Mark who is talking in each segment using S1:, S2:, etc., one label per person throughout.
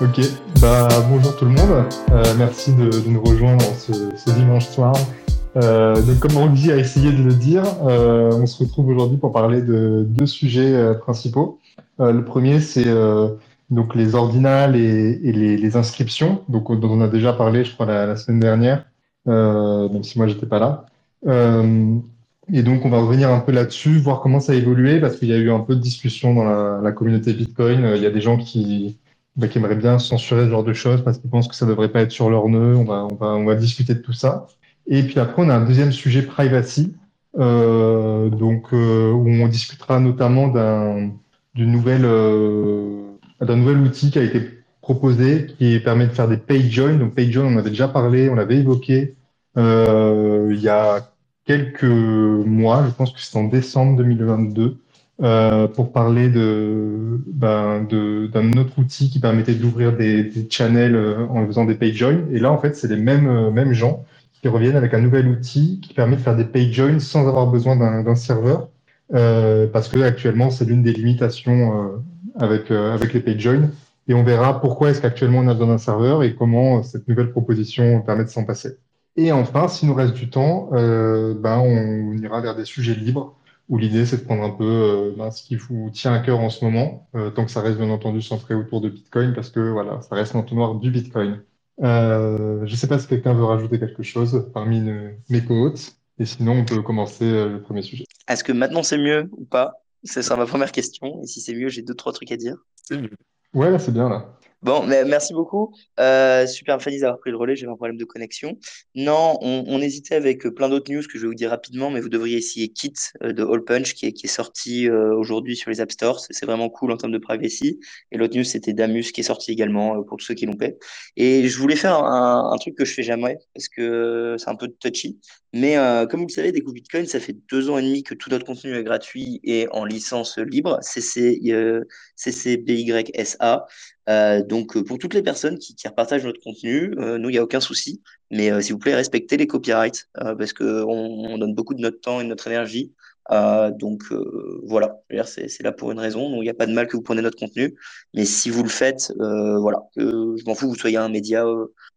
S1: Ok, bah bonjour tout le monde. Euh, merci de, de, nous rejoindre ce, ce dimanche soir. Euh, donc comme Roxy a essayé de le dire, euh, on se retrouve aujourd'hui pour parler de deux sujets euh, principaux. Euh, le premier, c'est donc les ordinales et, et les, les, inscriptions, donc dont on a déjà parlé, je crois, la, la semaine dernière, même si moi j'étais pas là. et donc on va revenir un peu là-dessus, voir comment ça a évolué, parce qu'il y a eu un peu de discussion dans la, la communauté Bitcoin. Il y a des gens qui bah, qui aimeraient bien censurer ce genre de choses parce qu'ils pensent que ça devrait pas être sur leur nœud. On va, on va, on va discuter de tout ça. Et puis après, on a un deuxième sujet privacy, euh, donc euh, où on discutera notamment d'un d'une nouvelle euh, d'un nouvel outil qui a été proposé qui permet de faire des page join. Donc page join, on avait déjà parlé, on l'avait évoqué euh, il y a quelques mois. Je pense que c'est en décembre 2022 euh, pour parler de ben, d'un autre outil qui permettait d'ouvrir des, des, channels euh, en faisant des page joins. Et là, en fait, c'est les mêmes, euh, mêmes gens qui reviennent avec un nouvel outil qui permet de faire des page joins sans avoir besoin d'un serveur. Euh, parce que actuellement, c'est l'une des limitations euh, avec, avec les page joins. Et on verra pourquoi est-ce qu'actuellement on a besoin d'un serveur et comment cette nouvelle proposition permet de s'en passer. Et enfin, s'il nous reste du temps, ben, on ira vers des sujets libres où l'idée c'est de prendre un peu euh, ben, ce qui vous tient à cœur en ce moment, euh, tant que ça reste bien entendu centré autour de Bitcoin, parce que voilà, ça reste l'entonnoir du Bitcoin. Euh, je ne sais pas si quelqu'un veut rajouter quelque chose parmi mes co-hôtes, et sinon on peut commencer euh, le premier sujet.
S2: Est-ce que maintenant c'est mieux ou pas? C'est ça ma première question, et si c'est mieux, j'ai deux trois trucs à dire.
S1: Ouais, là c'est bien là.
S2: Bon, merci beaucoup. Euh, super Fanny d'avoir pris le relais, j'avais un problème de connexion. Non, on, on hésitait avec plein d'autres news que je vais vous dire rapidement, mais vous devriez essayer Kit euh, de All Punch qui est, qui est sorti euh, aujourd'hui sur les App Stores. C'est vraiment cool en termes de privacy. Et l'autre news, c'était Damus qui est sorti également euh, pour tous ceux qui l'ont fait. Et je voulais faire un, un, truc que je fais jamais parce que c'est un peu touchy. Mais euh, comme vous le savez, coups Bitcoin, ça fait deux ans et demi que tout notre contenu est gratuit et en licence libre. Euh, CCBYSA. Euh, donc, pour toutes les personnes qui, qui repartagent notre contenu, euh, nous, il n'y a aucun souci. Mais euh, s'il vous plaît, respectez les copyrights euh, parce qu'on on donne beaucoup de notre temps et de notre énergie. donc, voilà, c'est là pour une raison. Donc, il n'y a pas de mal que vous preniez notre contenu. Mais si vous le faites, voilà, je m'en fous vous soyez un média.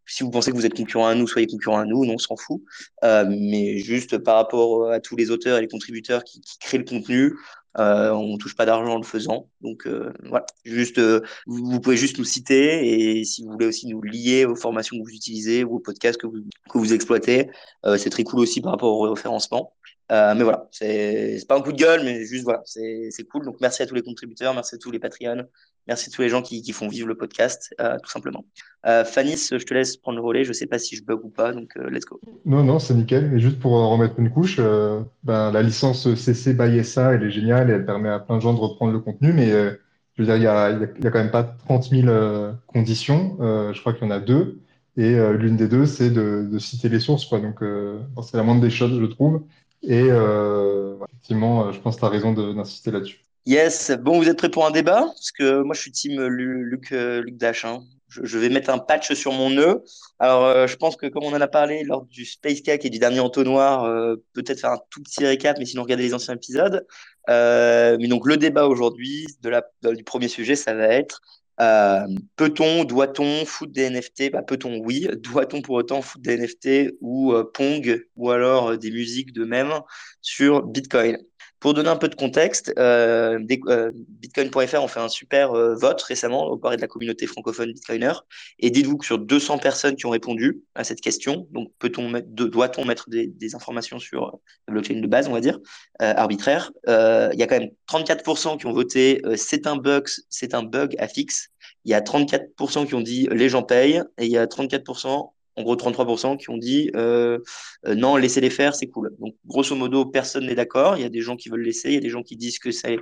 S2: si vous pensez que vous êtes concurrent à nous, soyez concurrent à nous, non, on s'en fout. mais juste par rapport à tous les auteurs et les contributeurs qui, qui créent le contenu, euh, on touche pas d'argent en le faisant. Donc euh, voilà, juste euh, vous, pouvez juste nous citer et si vous voulez aussi nous lier aux formations que vous utilisez ou aux podcasts que vous, que vous exploitez, c'est très cool aussi par rapport au référencement. Euh, mais voilà, c'est pas un coup de gueule, mais juste voilà, c'est cool. Donc merci à tous les contributeurs, merci à tous les Patreons, merci à tous les gens qui, qui font vivre le podcast, euh, tout simplement. Euh, Fanny, je te laisse prendre le relais. Je sais pas si je bug ou pas, donc let's go.
S1: Non, non, c'est nickel. Et juste pour remettre une couche, ben, la licence CC by SA, elle est géniale et elle permet à plein de gens de reprendre le contenu, mais je veux dire, il y a, y a quand même pas 30 000 conditions. je crois qu'il y en a deux. Et l'une des deux, c'est de, de, citer les sources, quoi. Donc, c'est la moindre des choses, je trouve. Et euh, effectivement, je pense que tu as raison d'insister là-dessus.
S2: Yes, bon, vous êtes prêts pour un débat? Parce que moi, je suis team Luc, Luc Dash. Hein. Je, vais mettre un patch sur mon nœud. Alors, euh, je pense que comme on en a parlé lors du Space Cake et du dernier entonnoir, euh, peut-être faire un tout petit récap, mais sinon regarder les anciens épisodes. Euh, mais donc, le débat aujourd'hui du premier sujet, ça va être euh, peut-on, doit-on foutre des NFT bah, Peut-on, oui. Doit-on pour autant foutre des NFT ou euh, Pong ou alors euh, des musiques de même sur Bitcoin? Pour donner un peu de contexte, euh, euh, Bitcoin.fr ont fait un super euh, vote récemment au de la communauté francophone Bitcoiner. Et dites-vous que sur 200 personnes qui ont répondu à cette question, donc peut-on doit-on mettre des, informations sur la blockchain de base, on va dire, arbitraire, il y a quand même 34% qui ont voté c'est un bug, c'est un bug à fixe. Il y a 34% qui ont dit les gens payent et il y a 34% en gros 33% qui ont dit euh, euh, non, laissez-les faire, c'est cool. Donc, grosso modo, personne n'est d'accord. Il y a des gens qui veulent laisser, il y a des gens qui disent que c'est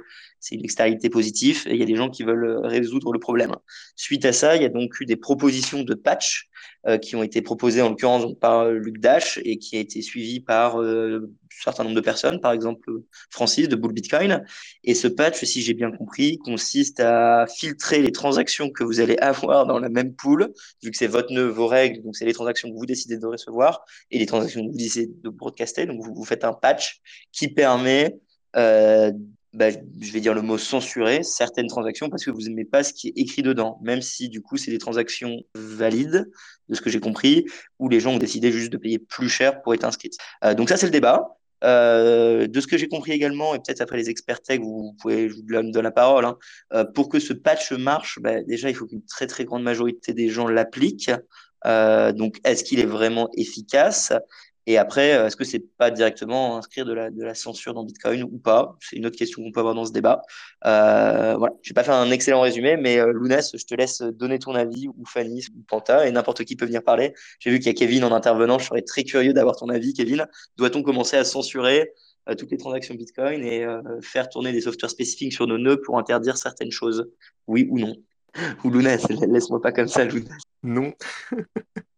S2: une externalité positive, et il y a des gens qui veulent résoudre le problème. Suite à ça, il y a donc eu des propositions de patch euh, qui ont été proposées en l'occurrence par Luc Dash et qui a été suivi par euh, un certain nombre de personnes, par exemple Francis de Bull Bitcoin. Et ce patch, si j'ai bien compris, consiste à filtrer les transactions que vous allez avoir dans la même pool, vu que c'est votre nœud, vos règles, donc c'est les transactions que vous décidez de recevoir et les transactions que vous décidez de broadcaster. Donc vous, vous faites un patch qui permet euh, bah, je vais dire le mot censurer certaines transactions parce que vous n'aimez pas ce qui est écrit dedans, même si du coup c'est des transactions valides, de ce que j'ai compris, où les gens ont décidé juste de payer plus cher pour être inscrits. Euh, donc ça c'est le débat. Euh, de ce que j'ai compris également, et peut-être après les experts tech, vous, pouvez, je vous donne, la parole, hein, euh, pour que ce patch marche, bah, déjà il faut qu'une très très grande majorité des gens l'appliquent. Donc est-ce qu'il est vraiment efficace? Et après, euh, est-ce que c'est pas directement inscrire de la, de la censure dans Bitcoin ou pas? C'est une autre question qu'on peut avoir dans ce débat. Euh, voilà, je vais pas faire un excellent résumé, mais euh, Lounès, je te laisse donner ton avis, ou Fanny, ou Panta, et n'importe qui peut venir parler. J'ai vu qu'il y a Kevin en intervenant, je serais très curieux d'avoir ton avis, Kevin. Doit-on commencer à censurer euh, toutes les transactions Bitcoin et faire tourner des softwares spécifiques sur nos nœuds pour interdire certaines choses? Oui ou non? Ou Lounès, laisse-moi pas comme ça, Lounès.
S3: Non.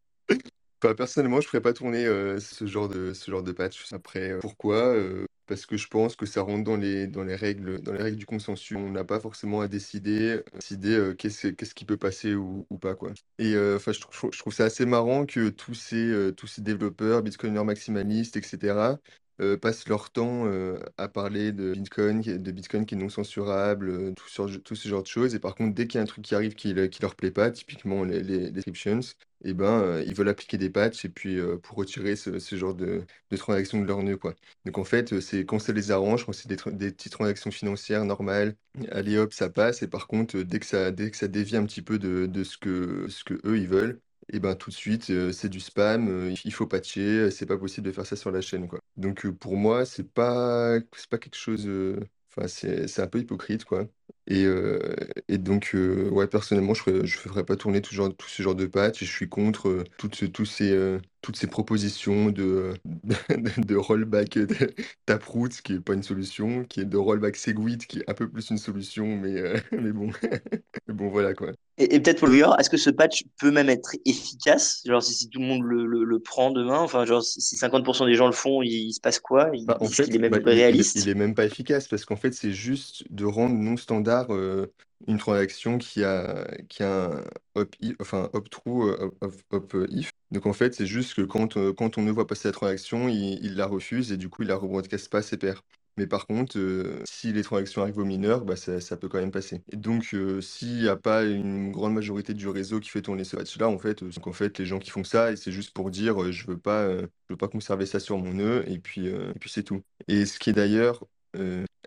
S3: personnellement, je ferais pas tourner euh, ce genre de, patch. Après, euh, pourquoi? Euh, parce que je pense que ça rentre dans les, règles, dans les règles du consensus. On n'a pas forcément à décider, décider qu'est-ce, qui peut passer ou, pas, quoi. Et enfin, je, trouve- je trouve ça assez marrant que tous ces, tous ces développeurs, Bitcoiners maximalistes, etc., passent leur temps à parler de Bitcoin, de Bitcoin qui est non censurable, tout, sur, ce genre de choses. Et par contre, dès qu'il y a un truc qui arrive qui, qui leur plaît pas, typiquement les, descriptions, eh ben, ils veulent appliquer des patchs et puis pour retirer ce, genre de, transactions de leur nœud. Donc en fait, c'est quand ça les arrange, quand c'est des, petites transactions financières normales, allez hop, ça passe. Et par contre, dès que ça, dès dévie un petit peu de, de ce que, ce que eux ils veulent, et ben tout de suite, c'est du spam, il faut patcher, c'est pas possible de faire ça sur la chaîne, quoi. Donc pour moi, c'est pas, c'est pas quelque chose. Enfin, c'est, un peu hypocrite, quoi. Et, et donc, ouais, personnellement, je ne ferais pas tourner tout, genre, tout ce genre de patch. Je suis contre tous ces, toutes ces propositions de, de, rollback Taproot, qui n'est pas une solution, qui est de rollback Segwit, qui est un peu plus une solution, mais, mais bon. bon, voilà, quoi.
S2: Et, peut-être pour le est-ce que ce patch peut même être efficace? Genre, si, tout le monde le, le, prend demain, enfin, genre, si 50% des gens le font, il, se passe quoi? Il,
S3: bah, en fait,
S2: il est même
S3: bah,
S2: réaliste
S3: il, il, est même pas efficace parce qu'en fait, c'est juste de rendre non standard une transaction qui a, qui un up, if, enfin, true, up, if. Donc en fait, c'est juste que quand, quand on ne voit passer la transaction, il, la refuse et du coup, il la rebroadcast pas à ses pairs. Mais par contre, euh, si les transactions arrivent aux mineurs, bah, ça, ça peut quand même passer. Et donc, euh, s'il n'y a pas une grande majorité du réseau qui fait tourner ce patch-là, en fait, euh, en fait, les gens qui font ça, c'est juste pour dire je veux pas, veux pas conserver ça sur mon nœud, et puis, et puis c'est tout. Et ce qui est d'ailleurs,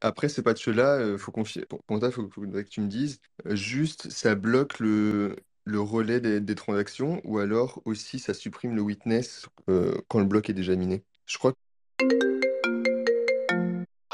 S3: après ces patchs-là, faut confier, pour il faut, que tu me dises, juste ça bloque le, le relais des, des transactions, ou alors aussi ça supprime le witness quand le bloc est déjà miné? Je crois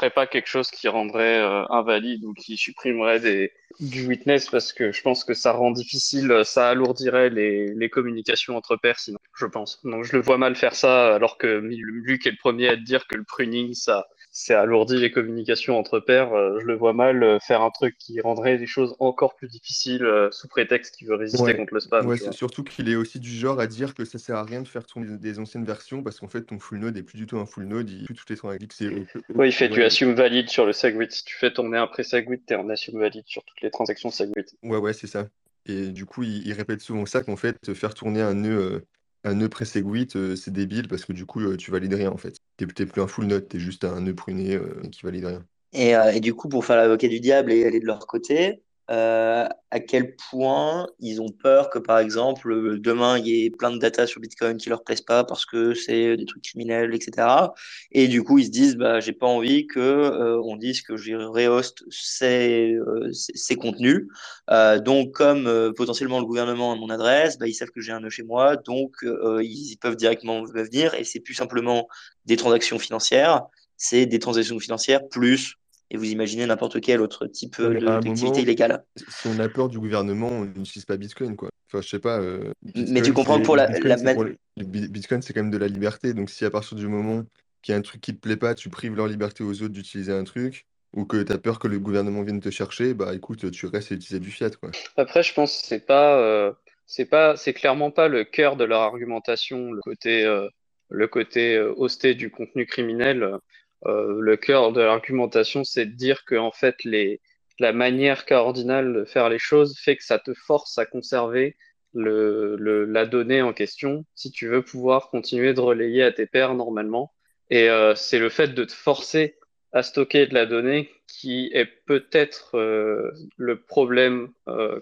S4: pas quelque chose qui rendrait euh, invalide ou qui supprimerait du witness parce que je pense que ça rend difficile, ça alourdirait les, les communications entre pairs sinon, je pense. Donc je le vois mal faire ça alors que Luc est le premier à te dire que le pruning, ça, c'est alourdi les communications entre pairs. Euh, je le vois mal euh, faire un truc qui rendrait les choses encore plus difficiles euh, sous prétexte qu'il veut résister contre le spam.
S3: Ouais, surtout qu'il est aussi du genre à dire que ça sert à rien de faire tourner des anciennes versions parce qu'en fait ton full node est plus du tout un full node, il plus toutes les transactions.
S4: Oui, il fait du assume valide sur le segwit. Si tu fais tourner un pré-segwit, t'es en assume valide sur toutes les transactions segwit.
S3: Ouais, ouais, c'est ça. Et du coup, il, répète souvent ça qu'en fait, faire tourner un nœud un nœud pré-segwit, c'est débile parce que du coup, tu valides rien en fait. T'es plus un full node, t'es juste un nœud pruné qui valide rien.
S2: Et, et, du coup, pour faire l'avocat du diable et aller de leur côté, euh, à quel point ils ont peur que, par exemple, demain, il y ait plein de data sur Bitcoin qui leur plaisent pas parce que c'est des trucs criminels, etc. Et du coup, ils se disent, bah, j'ai pas envie que euh, on dise que j'ai rehost ces, euh, ces, contenus. Euh, donc, comme euh, potentiellement le gouvernement a mon adresse, bah, ils savent que j'ai un nœud chez moi, donc ils peuvent directement venir. Et c'est plus simplement des transactions financières, c'est des transactions financières plus et vous imaginez n'importe quel autre type d'activité illégale.
S3: Si on a peur du gouvernement, on n'utilise pas Bitcoin, quoi. Enfin, je sais pas. Euh,
S2: mais tu comprends pour la.
S3: Bitcoin, c'est quand même de la liberté. Donc, si à partir du moment qu'il y a un truc qui te plaît pas, tu prives leur liberté aux autres d'utiliser un truc, ou que tu as peur que le gouvernement vienne te chercher, bah écoute, tu restes à utiliser du fiat, quoi.
S4: Après, je pense que c'est pas. Euh, c'est pas, c'est clairement pas le cœur de leur argumentation, le côté, euh, le côté hosté du contenu criminel. Euh, le cœur de l'argumentation, c'est de dire que en fait, les, la manière cardinale de faire les choses fait que ça te force à conserver le, la donnée en question si tu veux pouvoir continuer de relayer à tes pairs normalement. Et euh, c'est le fait de te forcer à stocker de la donnée qui est peut-être euh, le problème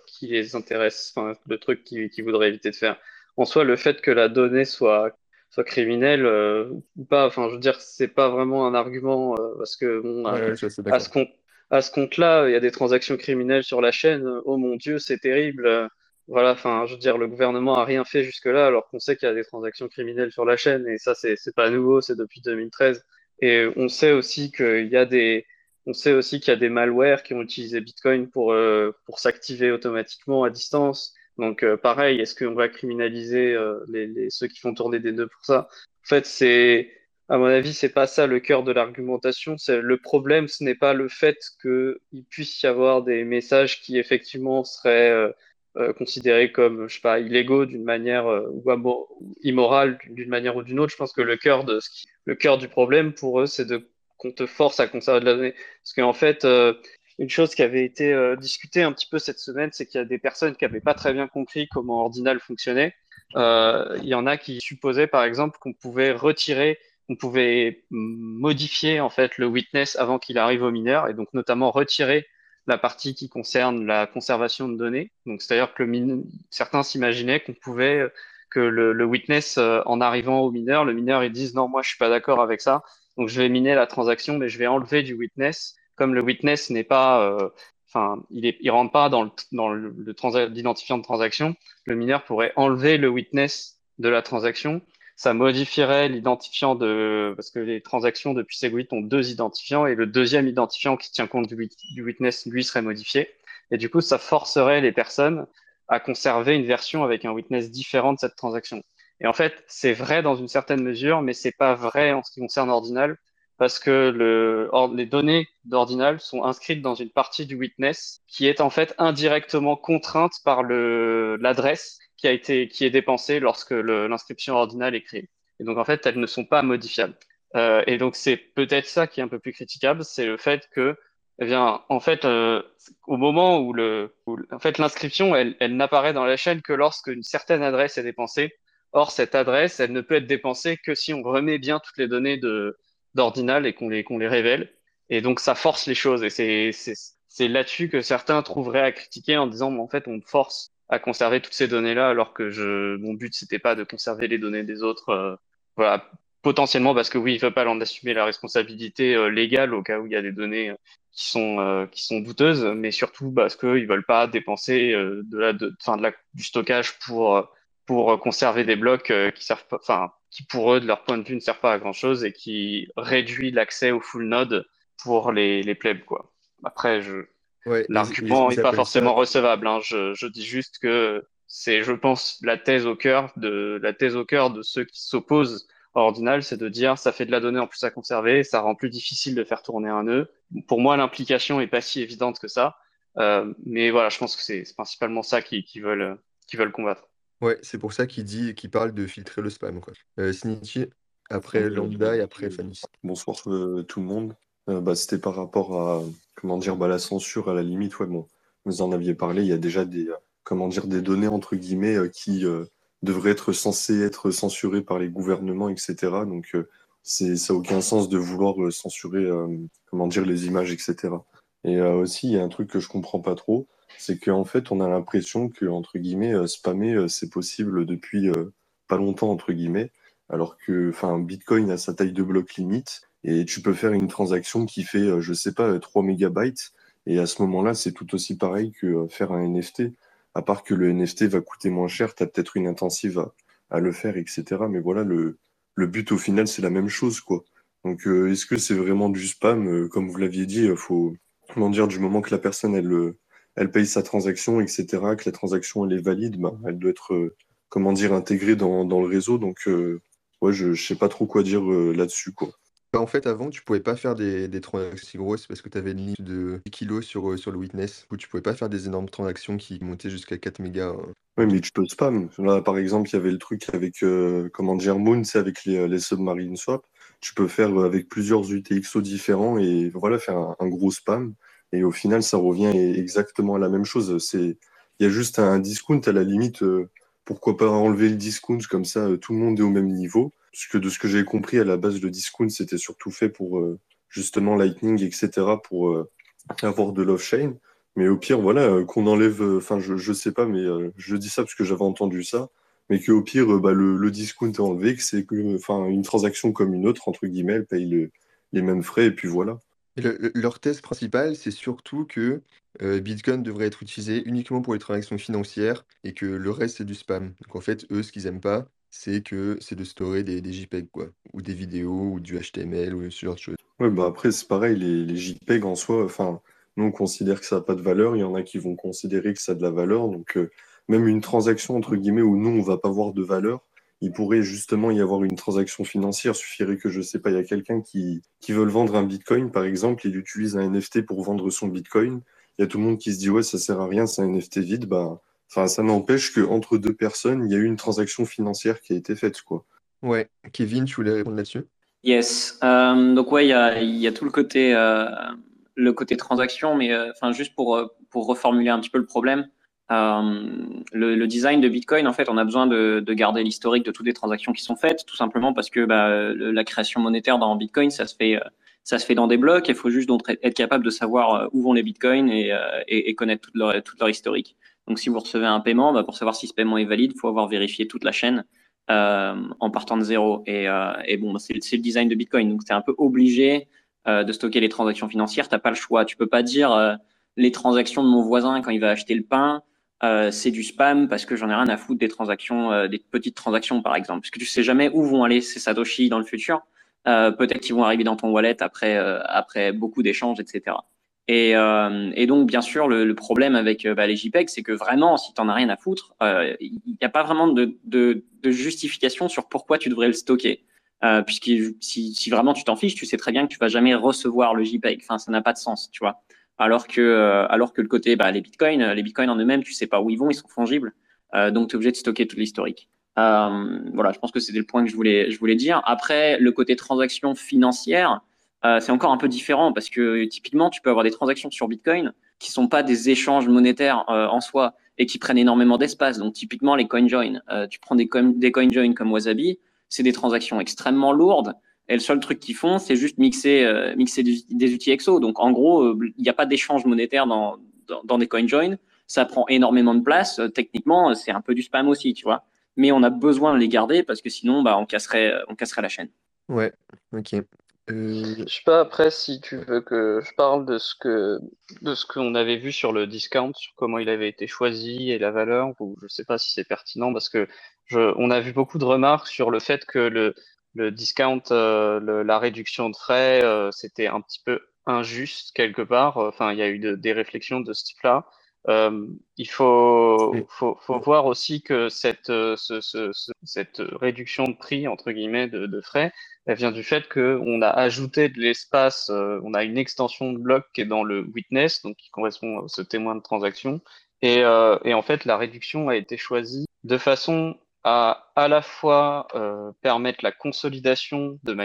S4: qui les intéresse, le truc qu'ils qui voudraient éviter de faire. En soi, le fait que la donnée soit, soit criminelle euh, ou pas, enfin, je veux dire, c'est pas vraiment un argument parce que, bon, à, ce compte, à ce compte-là, il y a des transactions criminelles sur la chaîne. Oh mon Dieu, c'est terrible. Voilà, enfin, je veux dire, le gouvernement a rien fait jusque-là, alors qu'on sait qu'il y a des transactions criminelles sur la chaîne, et ça, c'est pas nouveau, c'est depuis 2013. Et on sait aussi qu'il y a des, on sait aussi qu'il y a des malwares qui ont utilisé Bitcoin pour, euh, pour s'activer automatiquement à distance. Donc, euh, pareil, est-ce qu'on va criminaliser euh, ceux qui font tourner des nœuds pour ça? En fait, c'est, à mon avis, c'est pas ça le cœur de l'argumentation. Le problème, ce n'est pas le fait qu'il puisse y avoir des messages qui effectivement seraient considérés comme, je sais pas, illégaux d'une manière ou immorales d'une manière ou d'une autre. Je pense que le cœur de ce le cœur du problème pour eux, c'est de qu'on te force à conserver de la donnée. Parce qu'en fait, euh, une chose qui avait été euh, discutée un petit peu cette semaine, c'est qu'il y a des personnes qui n'avaient pas très bien compris comment Ordinal fonctionnait. Euh, il y en a qui supposaient, par exemple, qu'on pouvait retirer, on pouvait modifier en fait le witness avant qu'il arrive au mineur, et donc notamment retirer la partie qui concerne la conservation de données. Donc, c'est-à-dire que certains s'imaginaient qu'on pouvait que le, witness, euh, en arrivant au mineur, le mineur, ils disent non, moi, je suis pas d'accord avec ça. Donc, je vais miner la transaction, mais je vais enlever du witness. Comme le witness n'est pas, euh, enfin, il, il rentre pas dans le, dans le, l'identifiant de transaction, le mineur pourrait enlever le witness de la transaction. Ça modifierait l'identifiant de, parce que les transactions depuis Segwit ont deux identifiants et le deuxième identifiant qui tient compte du, du witness, lui, serait modifié. Et du coup, ça forcerait les personnes à conserver une version avec un witness différent de cette transaction. Et en fait, c'est vrai dans une certaine mesure, mais c'est pas vrai en ce qui concerne Ordinal, parce que le, les données d'Ordinal sont inscrites dans une partie du witness qui est en fait indirectement contrainte par l'adresse qui a été, qui est dépensée lorsque l'inscription Ordinal est créée. Et donc, en fait, elles ne sont pas modifiables. Euh, et donc, c'est peut-être ça qui est un peu plus critiquable, c'est le fait que eh bien, en fait, euh, au moment où le, en fait, l'inscription, elle, elle n'apparaît dans la chaîne que lorsque une certaine adresse est dépensée. Or, cette adresse, elle ne peut être dépensée que si on remet bien toutes les données de d'ordinal et qu'on les qu'on les révèle. Et donc, ça force les choses. Et c'est c'est là-dessus que certains trouveraient à critiquer en disant, en fait, on force à conserver toutes ces données-là, alors que je, mon but, c'était pas de conserver les données des autres. Euh, voilà, potentiellement parce que oui, il ne veut pas en assumer la responsabilité euh, légale au cas où il y a des données qui sont euh, qui sont douteuses, mais surtout parce qu'ils veulent pas dépenser euh, de la de, fin, de la, du stockage pour pour conserver des blocs euh, qui servent enfin qui pour eux de leur point de vue ne servent pas à grand chose et qui réduit l'accès au full node pour les les plebs quoi. Après je ouais, l'argument n'est pas forcément recevable. Hein. Je, je dis juste que c'est, je pense, la thèse au cœur de la thèse au cœur de ceux qui s'opposent Ordinal, c'est de dire ça fait de la donnée en plus à conserver, ça rend plus difficile de faire tourner un nœud. Pour moi, l'implication est pas si évidente que ça, euh, mais voilà, je pense que c'est principalement ça qu'ils qui veulent, qui veulent combattre.
S3: Ouais, c'est pour ça qu'il dit, qu'il parle de filtrer le spam. Quoi. Euh, après Lambda et après Fanny.
S5: Bonsoir euh, tout le monde. Euh, bah, C'était par rapport à comment dire bah, la censure à la limite. Ouais, bon, vous en aviez parlé. Il y a déjà des comment dire des données entre guillemets qui devrait être censé être censuré par les gouvernements, etc. Donc, euh, c'est, ça n'a aucun sens de vouloir euh, censurer, euh, comment dire, les images, etc. Et aussi, il y a un truc que je comprends pas trop, c'est qu'en fait, on a l'impression que, entre guillemets, spammer, c'est possible depuis pas longtemps, entre guillemets, alors que, Bitcoin a sa taille de bloc limite, et tu peux faire une transaction qui fait, je sais pas, 3 mégabytes, et à ce moment-là, c'est tout aussi pareil que faire un NFT à part que le NFT va coûter moins cher, tu as peut-être une intensive à, le faire, etc. Mais voilà, le, but au final, c'est la même chose, quoi. Donc, euh, est-ce que c'est vraiment du spam? Euh, Comme vous l'aviez dit, il euh, faut, comment dire, du moment que la personne, elle, elle paye sa transaction, etc., que la transaction, elle est valide, bah, elle doit être, comment dire, intégrée dans, dans le réseau. Donc, ouais, je ne sais pas trop quoi dire là-dessus, quoi.
S3: Bah, en fait, avant, tu pouvais pas faire des, des transactions si grosses parce que tu avais une limite de kilos sur, euh, sur le witness. Ou tu pouvais pas faire des énormes transactions qui montaient jusqu'à 4 mégas. Hein.
S5: Oui, mais tu peux spam. Là, par exemple, il y avait le truc avec, euh, comment dire, Moon, c'est avec les, les submarine swap. Tu peux faire euh, avec plusieurs UTXO différents et voilà, faire un, gros spam. Et au final, ça revient exactement à la même chose. C'est, il y a juste un discount à la limite. pourquoi pas enlever le discount comme ça, tout le monde est au même niveau. Parce que de ce que j'ai compris, à la base, le discount, c'était surtout fait pour, euh, justement Lightning, etc. pour avoir de l'off-chain. Mais au pire, voilà, qu'on enlève, enfin, je, je sais pas, mais je dis ça parce que j'avais entendu ça, mais qu'au pire, bah, le, discount est enlevé, que c'est une transaction comme une autre, entre guillemets, elle paye les mêmes frais, et puis voilà.
S3: Leur thèse principale, c'est surtout que Bitcoin devrait être utilisé uniquement pour les transactions financières et que le reste, c'est du spam. Donc en fait, eux, ce qu'ils aiment pas, c'est que c'est de storer des, des JPEG, quoi, ou des vidéos, ou du HTML, ou ce genre de choses.
S5: Ouais, bah après, c'est pareil, les, les JPEG en soi, enfin, nous, on considère que ça n'a pas de valeur, il y en a qui vont considérer que ça a de la valeur, donc même une transaction, entre guillemets, où nous, on va pas voir de valeur, il pourrait justement y avoir une transaction financière. Il suffirait que, je sais pas, il y a quelqu'un qui, qui veut vendre un bitcoin, par exemple, il utilise un NFT pour vendre son bitcoin. Il y a tout le monde qui se dit, ouais, ça sert à rien, c'est un NFT vide. Bah, enfin, ça n'empêche qu'entre deux personnes, il y a eu une transaction financière qui a été faite, quoi.
S3: Ouais. Kevin, tu voulais répondre là-dessus?
S6: Yes. Euh, donc, ouais, il y a, y a, tout le côté, euh, le côté transaction, mais euh, enfin, juste pour, pour reformuler un petit peu le problème. Euh, le, le, design de Bitcoin, en fait, on a besoin de, de garder l'historique de toutes les transactions qui sont faites, tout simplement parce que bah, la création monétaire dans Bitcoin, ça se fait, ça se fait dans des blocs. Il faut juste donc être capable de savoir euh, où vont les Bitcoins et, euh, et, connaître toute leur, toute leur historique. Donc, si vous recevez un paiement, bah, pour savoir si ce paiement est valide, il faut avoir vérifié toute la chaîne euh, en partant de zéro. Et, euh, et bon, c'est le design de Bitcoin. Donc, c'est un peu obligé de stocker les transactions financières. T'as pas le choix. Tu peux pas dire les transactions de mon voisin quand il va acheter le pain euh, c'est du spam parce que j'en ai rien à foutre des transactions, euh, des petites transactions par exemple, parce que tu sais jamais où vont aller ces satoshi dans le futur. Euh, peut-être qu'ils vont arriver dans ton wallet après euh, après beaucoup d'échanges, etc. Et, et, donc bien sûr le, le problème avec bah, les JPEG, c'est que vraiment si t'en as rien à foutre, il n'y a pas vraiment de, de, de, justification sur pourquoi tu devrais le stocker. puisque si, si vraiment tu t'en fiches, tu sais très bien que tu vas jamais recevoir le JPEG. Enfin, ça n'a pas de sens, tu vois alors que euh, alors que le côté bah, les bitcoins les bitcoins en eux-mêmes tu sais pas où ils vont ils sont fongibles euh, donc tu es obligé de stocker tout l'historique. Euh, voilà je pense que c'était le point que je voulais je voulais dire. Après le côté transaction financière c'est encore un peu différent parce que typiquement tu peux avoir des transactions sur bitcoin qui sont pas des échanges monétaires en soi et qui prennent énormément d'espace. Donc typiquement les coinjoin tu prends des, coin, des comme Wasabi c'est des transactions extrêmement lourdes et le seul truc qu'ils font, c'est juste mixer, euh, mixer des, outils EXO. Donc, en gros, euh, il n'y a pas d'échange monétaire dans, dans, dans, des CoinJoin. Ça prend énormément de place. Euh, techniquement, c'est un peu du spam aussi, tu vois. Mais on a besoin de les garder parce que sinon, bah, on casserait, on casserait la chaîne.
S3: Ouais, ok.
S4: Euh... Je sais pas après si tu veux que je parle de ce que de ce qu'on avait vu sur le discount, sur comment il avait été choisi et la valeur, ou je sais pas si c'est pertinent parce que je, on a vu beaucoup de remarques sur le fait que le le discount, euh, la réduction de frais, euh, c'était un petit peu injuste quelque part. Enfin, il y a eu des réflexions de ce type-là. Euh, il faut, faut, faut, voir aussi que cette, ce, ce, cette réduction de prix, entre guillemets, de, de frais, elle vient du fait qu'on a ajouté de l'espace, on a une extension de bloc qui est dans le witness, donc qui correspond à ce témoin de transaction. Et, et en fait, la réduction a été choisie de façon à à la fois euh, permettre la consolidation, de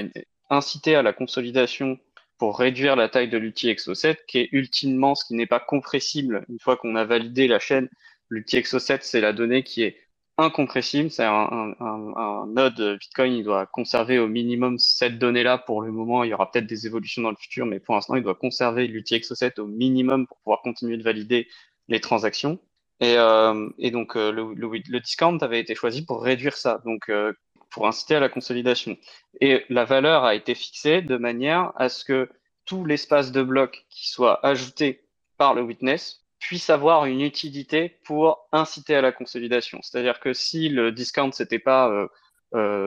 S4: inciter à la consolidation pour réduire la taille de l'outil Exo7, qui est ultimement ce qui n'est pas compressible. Une fois qu'on a validé la chaîne, l'outil Exo7, c'est la donnée qui est incompressible. C'est un, un, un, node Bitcoin, il doit conserver au minimum cette donnée-là pour le moment. Il y aura peut-être des évolutions dans le futur, mais pour l'instant, il doit conserver l'outil Exo7 au minimum pour pouvoir continuer de valider les transactions. Et, euh, et donc, euh, le, discount avait été choisi pour réduire ça, donc euh, pour inciter à la consolidation. Et la valeur a été fixée de manière à ce que tout l'espace de bloc qui soit ajouté par le witness puisse avoir une utilité pour inciter à la consolidation. C'est-à-dire que si le discount, c'était pas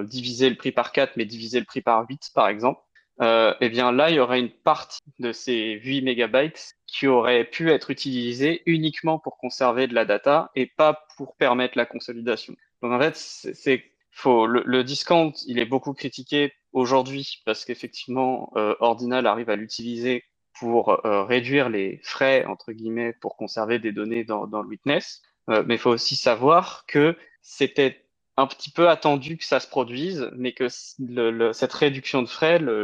S4: diviser le prix par 4, mais diviser le prix par 8, par exemple, euh, eh bien là, il y aurait une partie de ces 8 mégabytes qui aurait pu être utilisée uniquement pour conserver de la data et pas pour permettre la consolidation. Donc en fait, c'est faut le, discount, il est beaucoup critiqué aujourd'hui parce qu'effectivement, euh, Ordinal arrive à l'utiliser pour euh, réduire les frais entre guillemets pour conserver des données dans, dans le witness. Euh, mais il faut aussi savoir que c'était un petit peu attendu que ça se produise, mais que le, le, cette réduction de frais, le,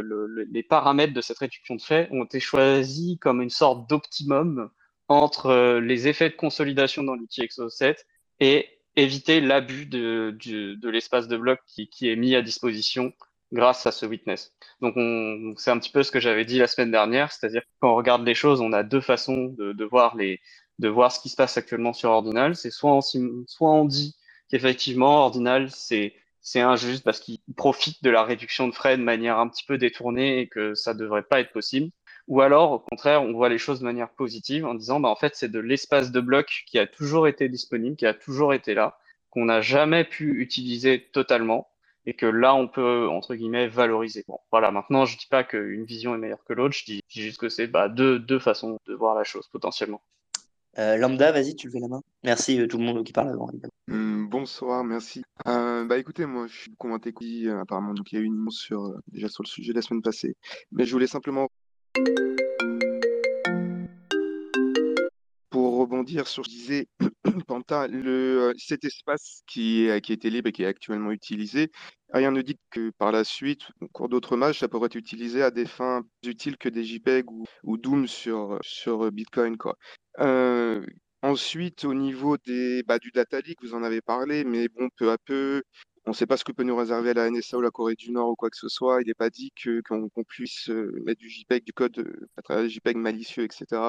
S4: les paramètres de cette réduction de frais ont été choisis comme une sorte d'optimum entre euh, les effets de consolidation dans l'outil Exo7 et éviter l'abus de, de, de l'espace de bloc qui, qui, est mis à disposition grâce à ce witness. Donc c'est un petit peu ce que j'avais dit la semaine dernière, c'est-à-dire quand on regarde les choses, on a deux façons de, de, voir les de voir ce qui se passe actuellement sur Ordinal. C'est soit on, soit on dit qu'effectivement Ordinal c'est c'est injuste parce qu'il profite de la réduction de frais de manière un petit peu détournée et que ça devrait pas être possible. Ou alors, au contraire, on voit les choses de manière positive en disant, bah, en fait, c'est de l'espace de bloc qui a toujours été disponible, qui a toujours été là, qu'on n'a jamais pu utiliser totalement et que là, on peut, entre guillemets, valoriser. Bon, voilà, maintenant, je dis pas qu'une vision est meilleure que l'autre, je dis, juste que c'est bah, deux, deux façons de voir la chose, potentiellement.
S2: Euh, Lambda, vas-y, tu levais la main. Merci euh, tout le monde qui parle avant.
S7: Hum, bonsoir, merci. Euh, bah écoutez, moi je suis commenté apparemment, donc il y a eu une sur déjà sur le sujet la semaine passée, mais je voulais simplement rebondir sur ce que disais, Panta, le, cet espace qui, est, qui était libre et qui est actuellement utilisé, rien ne dit que par la suite, au cours d'autres matchs, ça pourrait être utilisé à des fins plus utiles que des JPEG ou, ou Doom sur, sur Bitcoin. Quoi. Euh, ensuite, au niveau des, bah, du data leak, vous en avez parlé, mais bon, peu à peu, on ne sait pas ce que peut nous réserver la NSA ou la Corée du Nord ou quoi que ce soit. Il n'est pas dit que qu'on puisse euh, mettre du JPEG, du code euh, à travers des JPEG malicieux, etc.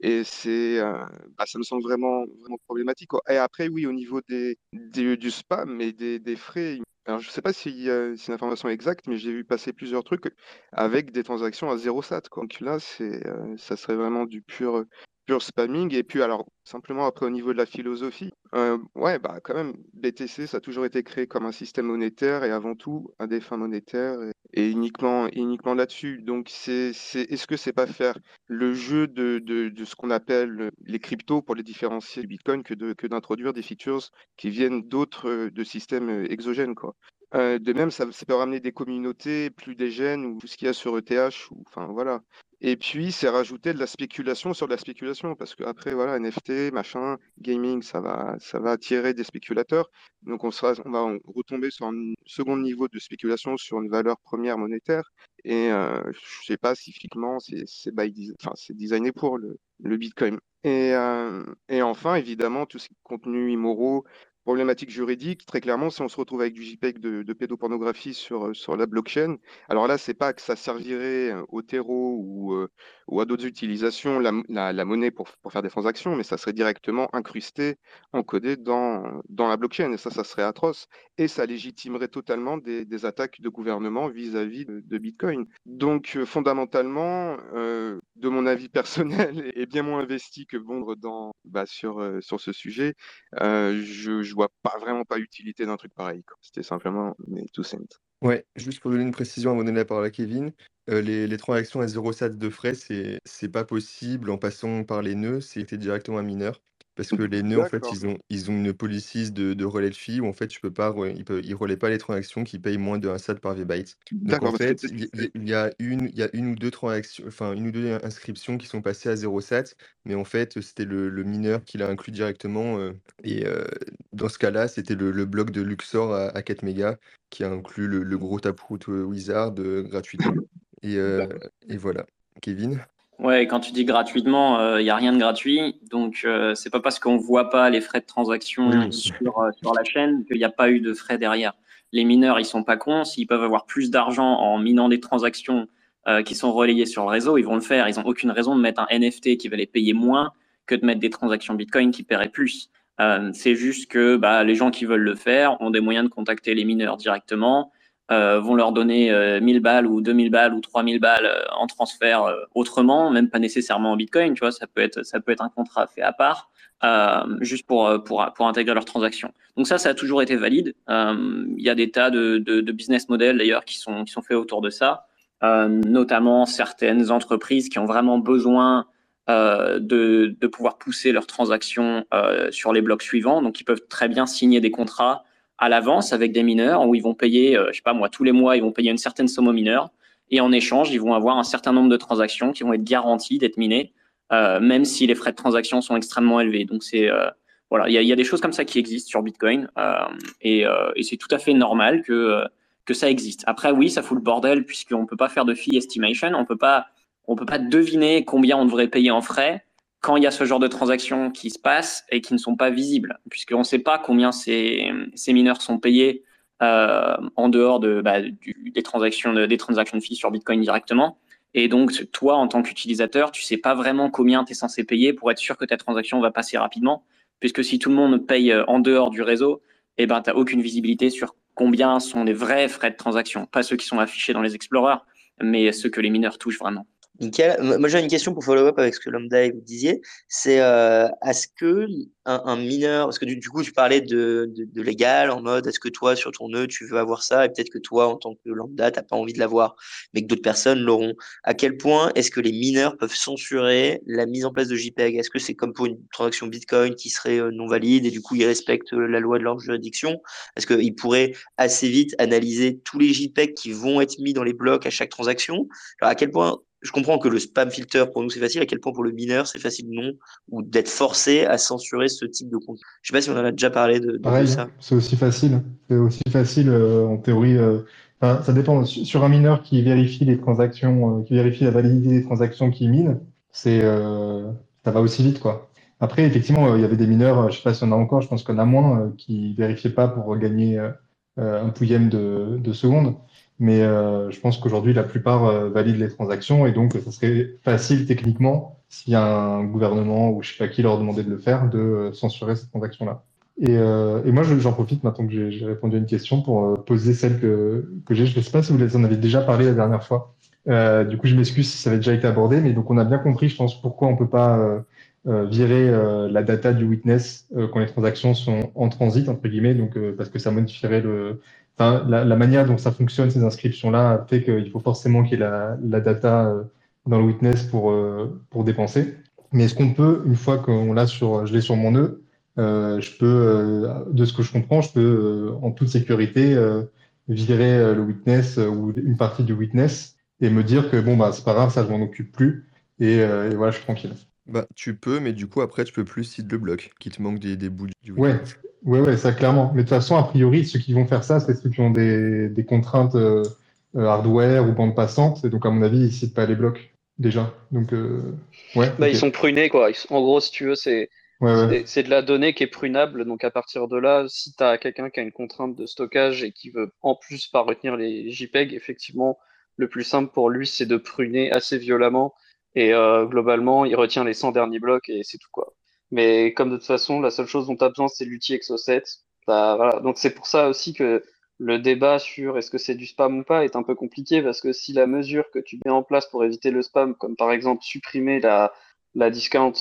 S7: Et c'est, bah, ça me semble vraiment, vraiment problématique. Et après, oui, au niveau des, du spam et des, des frais, alors, je ne sais pas si c'est une information exacte, mais j'ai vu passer plusieurs trucs avec des transactions à zéro sat. Donc là, ça serait vraiment du pur, pur spamming. Et puis, alors, simplement après, au niveau de la philosophie, euh, ouais, bah, quand même, BTC, ça a toujours été créé comme un système monétaire et avant tout à des fins monétaires et, uniquement, uniquement là-dessus. Donc, c'est, est-ce que c'est pas faire le jeu de, de, de ce qu'on appelle les cryptos pour les différencier du Bitcoin que, de, que d'introduire des features qui viennent d'autres de systèmes exogènes, quoi. Euh, de même, ça, ça, peut ramener des communautés plus des gènes ou tout ce qu'il y a sur ETH. Ou, enfin, voilà. Et puis, c'est rajouter de la spéculation sur de la spéculation, parce qu'après, voilà, NFT, machin, gaming, ça va, ça va attirer des spéculateurs. Donc, on, va retomber sur un second niveau de spéculation sur une valeur première monétaire. Et euh, je ne sais pas si physiquement, c'est enfin, designé pour le, le Bitcoin. Et, euh, et, enfin, évidemment, tout ce qui est contenu immoraux, problématique juridique, très clairement, si on se retrouve avec du JPEG de, pédopornographie sur, euh, sur la blockchain, alors là, c'est pas que ça servirait euh, au terreau ou, euh, ou à d'autres utilisations, la, monnaie pour, faire des transactions, mais ça serait directement incrusté, encodé dans, la blockchain, et ça, ça serait atroce, et ça légitimerait totalement des, attaques de gouvernement vis-à-vis de, Bitcoin. Donc, fondamentalement, de mon avis personnel, et bien moins investi que Bondre bah, sur, sur ce sujet, je, je vois pas vraiment pas utilité d'un truc pareil. C'était simplement mais tout simple.
S3: Ouais, juste pour donner une précision avant de donner à Kevin, euh, les, transactions à 0 sat de frais, c'est c'est pas possible en passant par les nœuds, c'était directement un mineur. Parce que les nœuds, en fait, ils ont, ils ont une policy de, de relais de fee où en fait, tu peux pas, ils ne relaient pas les transactions qui payent moins de 1 SAT par VByte. Donc en fait, il y, a une, il y a une ou deux transactions, enfin une ou deux inscriptions qui sont passées à 0 SAT, mais en fait, c'était le, le, mineur qui l'a inclus directement. Euh, et euh, dans ce cas-là, c'était le, le, bloc de Luxor à, 4 mégas qui a inclus le, le gros Taproot euh, Wizard gratuitement. Et, et voilà. Kevin?
S6: Ouais, quand tu dis gratuitement, il euh, n'y a rien de gratuit. Donc, euh, c'est pas parce qu'on voit pas les frais de transaction sur, euh, sur, la chaîne qu'il n'y a pas eu de frais derrière. Les mineurs, ils sont pas cons. S'ils peuvent avoir plus d'argent en minant des transactions qui sont relayées sur le réseau, ils vont le faire. Ils n'ont aucune raison de mettre un NFT qui va les payer moins que de mettre des transactions Bitcoin qui paieraient plus. c'est juste que bah, les gens qui veulent le faire ont des moyens de contacter les mineurs directement euh, vont leur donner 1000 euh, balles ou 2000 balles ou 3000 balles euh, en transfert autrement, même pas nécessairement en Bitcoin, tu vois, ça peut être, ça peut être un contrat fait à part, juste pour, pour, pour intégrer leurs transactions. Donc ça, ça a toujours été valide. Il y a des tas de, de, de business models d'ailleurs qui sont, qui sont faits autour de ça, notamment certaines entreprises qui ont vraiment besoin de, de pouvoir pousser leurs transactions sur les blocs suivants, donc ils peuvent très bien signer des contrats à l'avance avec des mineurs où ils vont payer, euh, je sais pas moi, tous les mois, ils vont payer une certaine somme aux mineurs et en échange, ils vont avoir un certain nombre de transactions qui vont être garanties d'être minées, euh, même si les frais de transaction sont extrêmement élevés. Donc c'est euh, voilà, il y a, des choses comme ça qui existent sur Bitcoin et, et c'est tout à fait normal que que ça existe. Après oui, ça fout le bordel puisqu'on peut pas faire de fee estimation, on peut pas on peut pas deviner combien on devrait payer en frais quand il y a ce genre de transactions qui se passent et qui ne sont pas visibles, puisqu'on ne sait pas combien ces, mineurs sont payés en dehors de, bah, des transactions des transactions fees sur Bitcoin directement. Et donc, toi, en tant qu'utilisateur, tu sais pas vraiment combien tu es censé payer pour être sûr que ta transaction va passer rapidement. Puisque si tout le monde paye en dehors du réseau, eh ben, tu n'as aucune visibilité sur combien sont les vrais frais de transaction. Pas ceux qui sont affichés dans les Explorers, mais ceux que les mineurs touchent vraiment.
S2: Nickel. Moi, j'ai une question pour follow-up avec ce que Lambda vous disiez. C'est euh, est-ce que un, mineur, parce que du, coup, tu parlais de, légal en mode est-ce que toi, sur ton nœud, tu veux avoir ça et peut-être que toi, en tant que Lambda, tu n'as pas envie de l'avoir, mais que d'autres personnes l'auront. À quel point est-ce que les mineurs peuvent censurer la mise en place de JPEG? Est-ce que c'est comme pour une transaction Bitcoin qui serait euh, non valide et du coup, ils respectent euh, la loi de leur juridiction? Est-ce qu'ils pourraient assez vite analyser tous les JPEG qui vont être mis dans les blocs à chaque transaction? Alors, à quel point je comprends que le spam filter pour nous c'est facile, à quel point pour le mineur c'est facile non, ou d'être forcé à censurer ce type de compte. Je sais pas si on en a déjà parlé de, de ça.
S1: C'est aussi facile, c'est aussi facile euh, en théorie. Euh, ça dépend. Sur un mineur qui vérifie les transactions, euh, qui vérifie la validité des transactions qui mine, c'est ça va aussi vite quoi. Après effectivement il y avait des mineurs, je sais pas si on a encore, je pense qu'on a moins qui vérifiaient pas pour gagner un pouillème de, de secondes. Mais je pense qu'aujourd'hui, la plupart valident les transactions et donc ça serait facile techniquement, a un gouvernement ou je sais pas qui leur demandait de le faire, de euh, censurer ces transactions-là. Et, et, moi, j'en profite maintenant que j'ai répondu à une question pour poser celle que, j'ai. Je ne sais pas si vous en avez déjà parlé la dernière fois. du coup, je m'excuse si ça avait déjà été abordé, mais donc on a bien compris, je pense, pourquoi on peut pas virer la data du witness quand les transactions sont en transit entre guillemets, donc parce que ça modifierait le, la, la, manière dont ça fonctionne, ces inscriptions-là, fait qu'il faut forcément qu'il y ait la, la, data euh, dans le witness pour, euh, pour dépenser. Mais est-ce qu'on peut, une fois qu'on l'a sur, je l'ai sur mon nœud, euh, je peux, euh, de ce que je comprends, je peux en toute sécurité virer le witness ou une partie du witness et me dire que bon bah c'est pas grave, ça je m'en occupe plus et, et, voilà, je suis tranquille.
S3: Bah tu peux, mais du coup après tu peux plus si le bloc, qu'il te manque des, des bouts du
S1: witness. Ouais. Oui, ouais, ça clairement. Mais de toute façon, a priori, ceux qui vont faire ça, c'est ceux qui ont des, des contraintes hardware ou bande passante. Et donc, à mon avis, ils citent pas les blocs déjà. Donc, euh, ouais.
S4: Bah, Ils sont prunés, quoi. En gros, si tu veux, c'est c'est de la donnée qui est prunable. Donc, à partir de là, si tu as quelqu'un qui a une contrainte de stockage et qui veut en plus pas retenir les JPEG, effectivement, le plus simple pour lui, c'est de pruner assez violemment. Et globalement, il retient les 100 derniers blocs et c'est tout, quoi. Mais comme de toute façon, la seule chose dont tu as besoin, c'est l'outil Exo7. Bah, voilà. Donc c'est pour ça aussi que le débat sur est-ce que c'est du spam ou pas est un peu compliqué parce que si la mesure que tu mets en place pour éviter le spam, comme par exemple supprimer la, discount,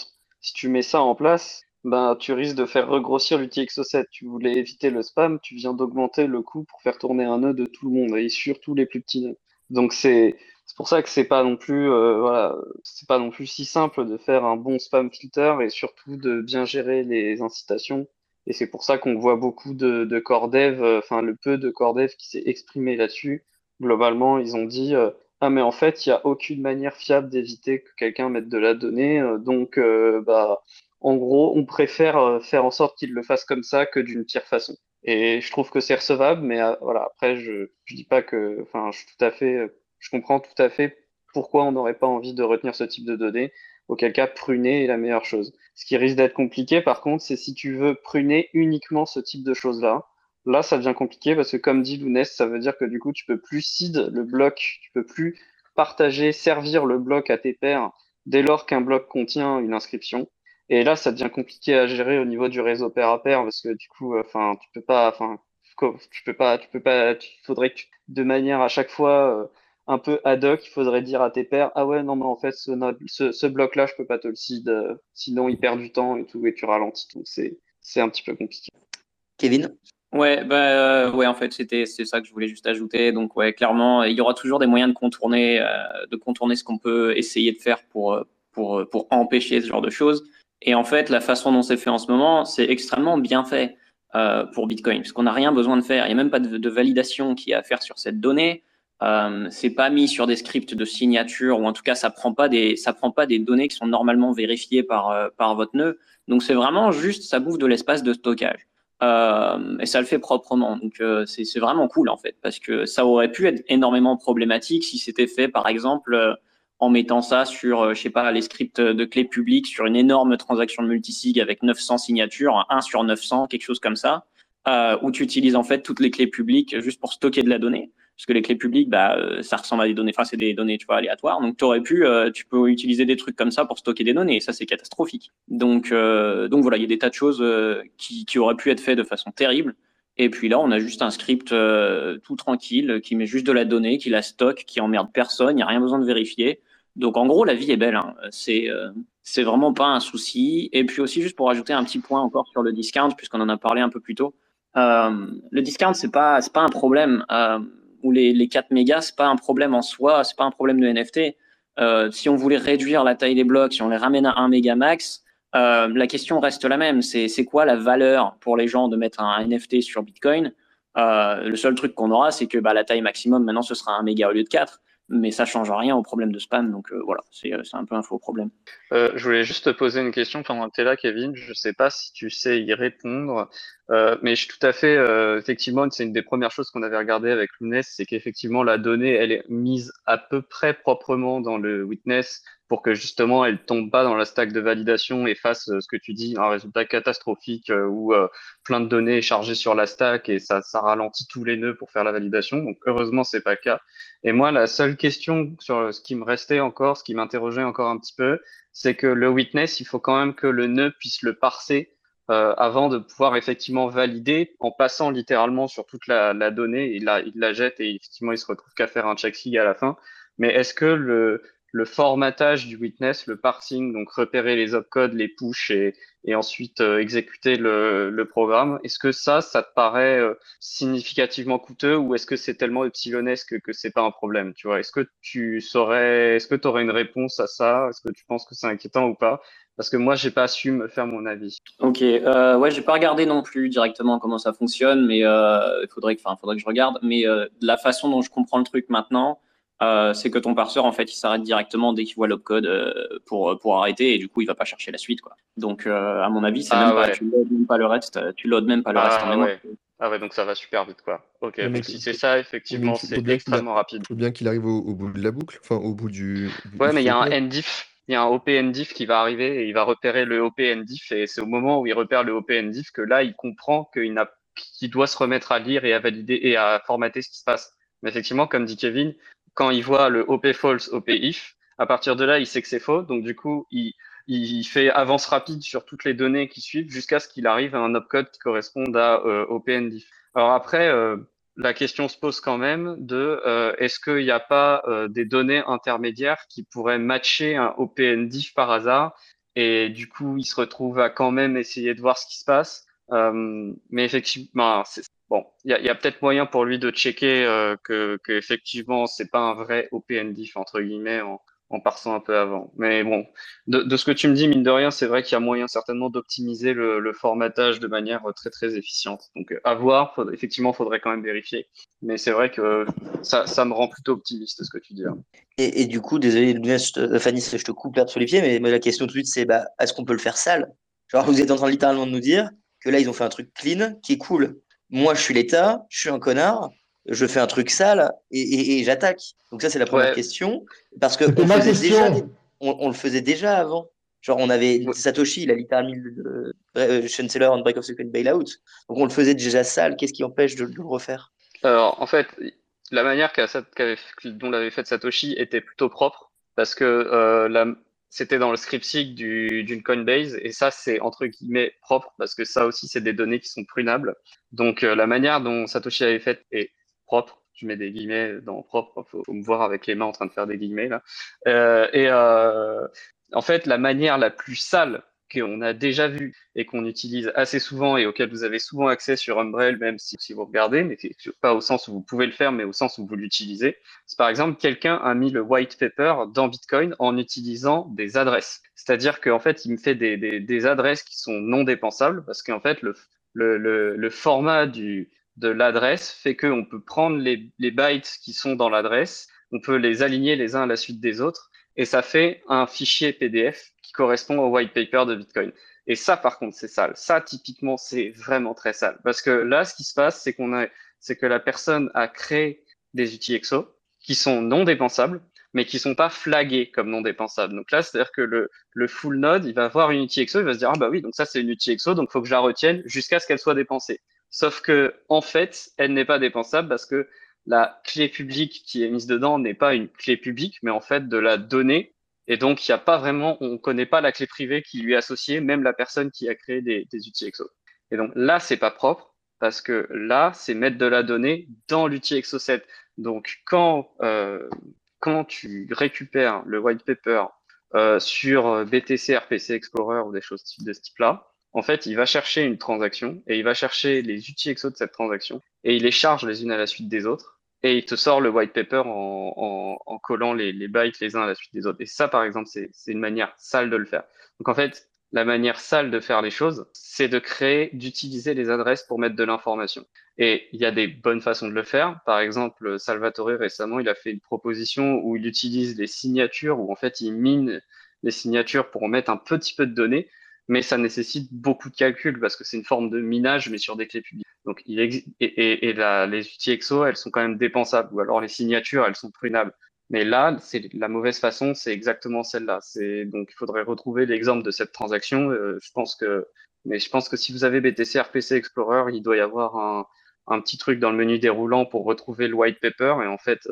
S4: si tu mets ça en place, ben tu risques de faire regrossir l'outil Exo7. Tu voulais éviter le spam, tu viens d'augmenter le coût pour faire tourner un nœud de tout le monde et surtout les plus petits nœuds. Donc c'est pour ça que c'est pas non plus euh, c'est pas non plus si simple de faire un bon spam filter et surtout de bien gérer les incitations. Et c'est pour ça qu'on voit beaucoup de, de core dev, euh, enfin le peu de core dev qui s'est exprimé là-dessus. Globalement, ils ont dit euh, ah mais en fait il n'y a aucune manière fiable d'éviter que quelqu'un mette de la donnée, donc bah en gros on préfère faire en sorte qu'il le fasse comme ça que d'une pire façon. Et je trouve que c'est recevable, mais voilà après je je dis pas que, enfin je tout à fait je comprends tout à fait pourquoi on n'aurait pas envie de retenir ce type de données. Auquel cas, pruner est la meilleure chose. Ce qui risque d'être compliqué, par contre, c'est si tu veux pruner uniquement ce type de choses-là. Là, ça devient compliqué parce que, comme dit Lounès, ça veut dire que du coup, tu peux plus seed le bloc, tu peux plus partager, servir le bloc à tes pairs dès lors qu'un bloc contient une inscription. Et là, ça devient compliqué à gérer au niveau du réseau pair à pair parce que du coup, enfin, tu peux pas, enfin, tu peux pas, tu peux pas, il faudrait que de manière à chaque fois, euh, un peu ad hoc, il faudrait dire à tes pairs, ah ouais, non, mais en fait, ce, ce, bloc-là, je peux pas te le seed, euh, sinon il perd du temps et tout, et tu ralentis tout. C'est, un petit peu compliqué.
S2: Kevin?
S6: Ouais, bah, euh, ouais, en fait, c'était, c'est ça que je voulais juste ajouter. Donc, ouais, clairement, il y aura toujours des moyens de contourner, euh, de contourner ce qu'on peut essayer de faire pour, pour, pour empêcher ce genre de choses. Et en fait, la façon dont c'est fait en ce moment, c'est extrêmement bien fait pour Bitcoin, parce qu'on n'a rien besoin de faire. Il n'y a même pas de, de validation qui est à faire sur cette donnée. Euh, c'est pas mis sur des scripts de signature ou en tout cas ça prend pas des ça prend pas des données qui sont normalement vérifiées par euh, par votre nœud. Donc c'est vraiment juste ça bouffe de l'espace de stockage euh, et ça le fait proprement. Donc euh, c'est vraiment cool en fait parce que ça aurait pu être énormément problématique si c'était fait par exemple en mettant ça sur je sais pas les scripts de clés publiques sur une énorme transaction multisig avec 900 signatures, 1 sur 900, quelque chose comme ça. où tu utilises en fait toutes les clés publiques juste pour stocker de la donnée. Parce que les clés publiques, bah, euh, ça ressemble à des données, enfin, c'est des données, tu vois, aléatoires. Donc, tu aurais pu, euh, tu peux utiliser des trucs comme ça pour stocker des données. Et ça, c'est catastrophique. Donc, euh, donc voilà, il y a des tas de choses qui, qui auraient pu être faites de façon terrible. Et puis là, on a juste un script tout tranquille qui met juste de la donnée, qui la stocke, qui emmerde personne. Il n'y a rien besoin de vérifier. Donc, en gros, la vie est belle. Hein. C'est, vraiment pas un souci. Et puis aussi, juste pour ajouter un petit point encore sur le discount, puisqu'on en a parlé un peu plus tôt. Le discount, c'est pas, pas un problème. Ou les, les 4 mégas, c'est pas un problème en soi, c'est pas un problème de NFT. Euh, si on voulait réduire la taille des blocs, si on les ramène à 1 méga max, euh, la question reste la même. C'est, quoi la valeur pour les gens de mettre un, NFT sur Bitcoin? Euh, Le seul truc qu'on aura, c'est que bah, la taille maximum, maintenant, ce sera 1 méga au lieu de 4 mais ça change rien au problème de spam. Donc voilà, c'est un peu un faux problème.
S4: Je voulais juste te poser une question pendant que tu es là, Kevin. Je sais pas si tu sais y répondre, euh, mais je suis tout à fait, euh, effectivement, c'est une des premières choses qu'on avait regardé avec Lunes, c'est qu'effectivement la donnée, elle est mise à peu près proprement dans le witness pour que justement elle tombe pas dans la stack de validation et fasse euh, ce que tu dis, un résultat catastrophique euh, où plein de données chargées sur la stack et ça, ça ralentit tous les nœuds pour faire la validation. Donc heureusement c'est pas le cas. Et moi la seule question sur ce qui me restait encore, ce qui m'interrogeait encore un petit peu, c'est que le witness, il faut quand même que le nœud puisse le parser euh, avant de pouvoir effectivement valider en passant littéralement sur toute la, la donnée. Il la, il la jette et effectivement il se retrouve qu'à faire un check sig à la fin. Mais est-ce que le, le formatage du witness, le parsing, donc repérer les opcodes, les push et, et ensuite euh, exécuter le, le programme. Est-ce que ça, ça te paraît euh, significativement coûteux ou est-ce que c'est tellement epsilonesque que c'est pas un problème, tu vois? Est-ce que tu saurais, est-ce que tu aurais une réponse à ça? Est-ce que tu penses que c'est inquiétant ou pas? Parce que moi, j'ai pas su me faire mon avis.
S6: Ok, euh, ouais, j'ai pas regardé non plus directement comment ça fonctionne, mais euh, il faudrait que, enfin, faudrait que je regarde. Mais euh, la façon dont je comprends le truc maintenant, euh, c'est que ton parseur, en fait, il s'arrête directement dès qu'il voit l'opcode euh, pour, pour arrêter et du coup, il va pas chercher la suite, quoi. Donc, euh, à mon avis, c'est
S4: Ah
S6: même pas, tu loads même pas le reste, tu loads même pas le reste en
S4: Ah ouais. Ah ouais, donc ça va super vite, quoi. Ok,
S3: mais
S4: donc si c'est ça, effectivement, c'est
S3: a-
S4: extrêmement rapide.
S3: faut bien qu'il arrive au, au bout de la boucle, enfin au bout du. du-
S4: Ouais,
S3: du
S4: mais il y a un. NDIF, il y a un OP NDIF qui va arriver et il va repérer le OP NDIF et c'est au moment où il repère le OP NDIF que là, il comprend qu'il n'a, qu'il doit se remettre à lire et à valider et à formater ce qui se passe. Mais effectivement, comme dit Kevin, quand il voit le OP false, OP if, à partir de là, il sait que c'est faux. Donc, du coup, il, il fait avance rapide sur toutes les données qui suivent jusqu'à ce qu'il arrive à un opcode qui corresponde à euh, OP NDIF. Alors après, euh, la question se pose quand même de euh, est-ce qu'il n'y a pas euh, des données intermédiaires qui pourraient matcher un OPNDIF par hasard? Et du coup il se retrouve à quand même essayer de voir ce qui se passe. Euh, mais effectivement, bon, il y a, peut-être moyen pour lui de checker euh, que, que effectivement c'est pas un vrai OPNDIF entre guillemets en, en parsant un peu avant. Mais bon, de, ce que tu me dis, mine de rien, c'est vrai qu'il y a moyen certainement d'optimiser le, formatage de manière très très efficiente. Donc euh, à voir, effectivement, faudrait quand même vérifier. Mais c'est vrai que ça, me rend plutôt optimiste ce que tu dis.
S2: Et, du coup, désolé, Fanny, je te coupe l'herbe sur les pieds, mais, mais la question tout de suite, c'est bah, est-ce qu'on peut le faire sale? Genre, vous êtes en train littéralement de nous dire que là, ils ont fait un truc clean qui est cool. Moi, je suis l'État, je suis un connard, je fais un truc sale et, et- et j'attaque. Donc, ça, c'est la première
S4: Ouais.
S2: question. Parce que on
S1: ma
S2: faisait déjà, on, on le faisait déjà avant. Genre, on avait
S4: Ouais.
S2: Satoshi, il a littéralement le euh, Chancellor on Break of Second Bailout. Donc, on le faisait déjà sale. Qu'est-ce qui empêche de, de le refaire?
S4: Alors, en fait, la manière qu'a- qu'avait- dont l'avait fait Satoshi était plutôt propre parce que euh, la- c'était dans le script sig du- d'une Coinbase et ça, c'est entre guillemets propre parce que ça aussi, c'est des données qui sont prunables. Donc, euh, la manière dont Satoshi avait fait est propre. Je mets des guillemets dans propre. Faut, faut me voir avec les mains en train de faire des guillemets là. Euh, et euh, en fait, la manière la plus sale qu'on a déjà vue et qu'on utilise assez souvent et auquel vous avez souvent accès sur Umbrel, même si, vous regardez, mais pas au sens où vous pouvez le faire, mais au sens où vous l'utilisez. C'est par exemple, quelqu'un a mis le white paper dans Bitcoin en utilisant des adresses. C'est-à-dire qu'en fait, il me fait des, adresses qui sont non dépensables parce qu'en fait, le, format de l'adresse fait qu'on peut prendre les, bytes qui sont dans l'adresse, on peut les aligner les uns à la suite des autres, et ça fait un fichier PDF correspond au white paper de Bitcoin. Et ça, par contre, c'est sale. Ça, typiquement, c'est vraiment très sale. Parce que là, ce qui se passe, c'est qu'on a, c'est que la personne a créé des outils EXO qui sont non dépensables, mais qui sont pas flagués comme non dépensables. Donc là, c'est-à-dire que le, le full node, il va voir une outil EXO, il va se dire, ah bah oui, donc ça, c'est une outil EXO, donc faut que je la retienne jusqu'à ce qu'elle soit dépensée. Sauf que, en fait, elle n'est pas dépensable parce que la clé publique qui est mise dedans n'est pas une clé publique, mais en fait de la donnée. Et donc, il n'y a pas vraiment, on ne connaît pas la clé privée qui lui est associée, même la personne qui a créé des, outils EXO. Et donc là, c'est pas propre parce que là, c'est mettre de la donnée dans l'outil Exo7. Donc, quand, euh, quand tu récupères le white paper euh, sur BTC, RPC Explorer ou des choses de ce type-là, en fait, il va chercher une transaction et il va chercher les outils EXO de cette transaction et il les charge les unes à la suite des autres et il te sort le white paper en, collant les, bytes les uns à la suite des autres. Et ça, par exemple, c'est une manière sale de le faire. Donc en fait, la manière sale de faire les choses, c'est de créer, d'utiliser les adresses pour mettre de l'information. Et il y a des bonnes façons de le faire. Par exemple, Salvatore récemment, il a fait une proposition où il utilise les signatures, où en fait il mine les signatures pour mettre un petit peu de données mais ça nécessite beaucoup de calculs parce que c'est une forme de minage, mais sur des clés publiques. Donc, il et, et, et la, les outils EXO, elles sont quand même dépensables, ou alors les signatures, elles sont prunables. Mais là, c'est la mauvaise façon, c'est exactement celle-là. C'est donc il faudrait retrouver l'exemple de cette transaction. Euh, je pense que, mais je pense que si vous avez BTC RPC Explorer, il doit y avoir un, un petit truc dans le menu déroulant pour retrouver le white paper. Et en fait,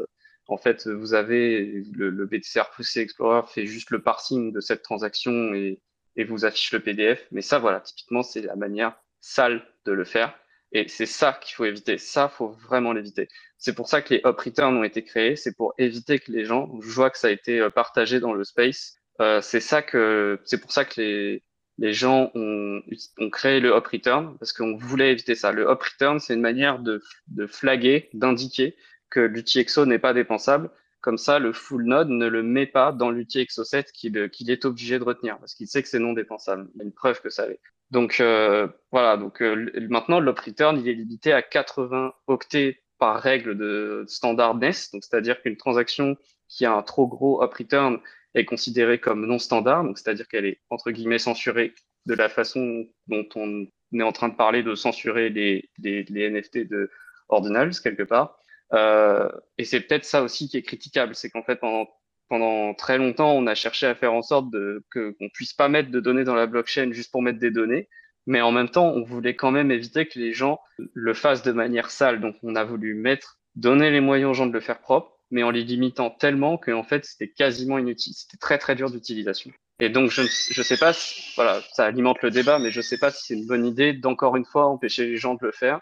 S4: en fait, vous avez le, le BTC RPC Explorer fait juste le parsing de cette transaction et et vous affiche le PDF. Mais ça, voilà, typiquement, c'est la manière sale de le faire. Et c'est ça qu'il faut éviter. Ça, faut vraiment l'éviter. C'est pour ça que les up return ont été créés. C'est pour éviter que les gens, je vois que ça a été euh, partagé dans le space. Euh, c'est ça que, c'est pour ça que les, les gens ont, ont créé le up return parce qu'on voulait éviter ça. Le up return, c'est une manière de, de flaguer, d'indiquer que l'UTXO n'est pas dépensable comme ça, le full node ne le met pas dans l'outil Exo7 qu'il est obligé de retenir parce qu'il sait que c'est non dépensable. Il y a une preuve que ça l'est. Donc euh, voilà, donc euh, maintenant l'op return il est limité à 80 octets par règle de standardness, donc c'est-à-dire qu'une transaction qui a un trop gros up return est considérée comme non standard, donc c'est-à-dire qu'elle est entre guillemets censurée de la façon dont on est en train de parler de censurer les, les, les NFT de ordinals quelque part. Euh, et c'est peut-être ça aussi qui est critiquable, c'est qu'en fait pendant, pendant très longtemps on a cherché à faire en sorte de, que qu'on puisse pas mettre de données dans la blockchain juste pour mettre des données, mais en même temps on voulait quand même éviter que les gens le fassent de manière sale, donc on a voulu mettre donner les moyens aux gens de le faire propre, mais en les limitant tellement qu'en fait c'était quasiment inutile, c'était très très dur d'utilisation. Et donc je je sais pas, si, voilà, ça alimente le débat, mais je sais pas si c'est une bonne idée d'encore une fois empêcher les gens de le faire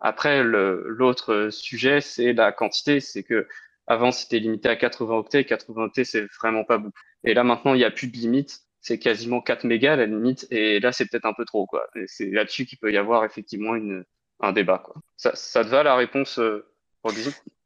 S4: après, l'autre sujet, c'est la quantité. C'est que avant, c'était limité à 80 octets. 80 octets, c'est vraiment pas beaucoup. Et là, maintenant, il n'y a plus de limite. C'est quasiment 4 mégas la limite. Et là, c'est peut-être un peu trop. quoi. C'est là-dessus qu'il peut y avoir effectivement une, un débat. Quoi. Ça, ça te va la réponse, euh,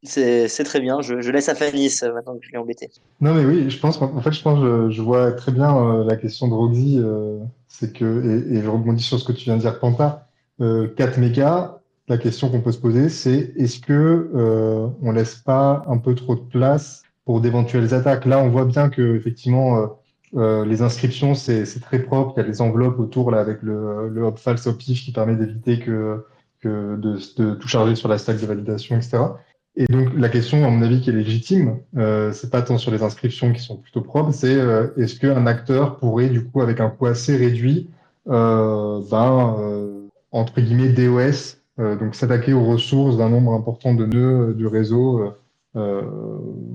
S2: c'est très bien. Je, je, laisse à Fanny maintenant que je l'ai embêté.
S1: Non, mais oui, je pense en fait, je pense je, je vois très bien euh, la question de Roxy. Euh, c'est que, et, et, je rebondis sur ce que tu viens de dire, Panta euh, 4 mégas, la question qu'on peut se poser, c'est est-ce que euh, on laisse pas un peu trop de place pour d'éventuelles attaques? Là, on voit bien que effectivement, euh, euh les inscriptions, c'est très propre. Il y a des enveloppes autour là avec le, le hop false hop qui permet d'éviter que, que de, de, tout charger sur la stack de validation, etc. Et donc la question, à mon avis, qui est légitime, euh, c'est pas tant sur les inscriptions qui sont plutôt propres, c'est euh, est-ce qu'un acteur pourrait du coup, avec un coût assez réduit, euh, ben entre guillemets DOS, euh, donc s'attaquer aux ressources d'un nombre important de nœuds euh, du réseau, euh,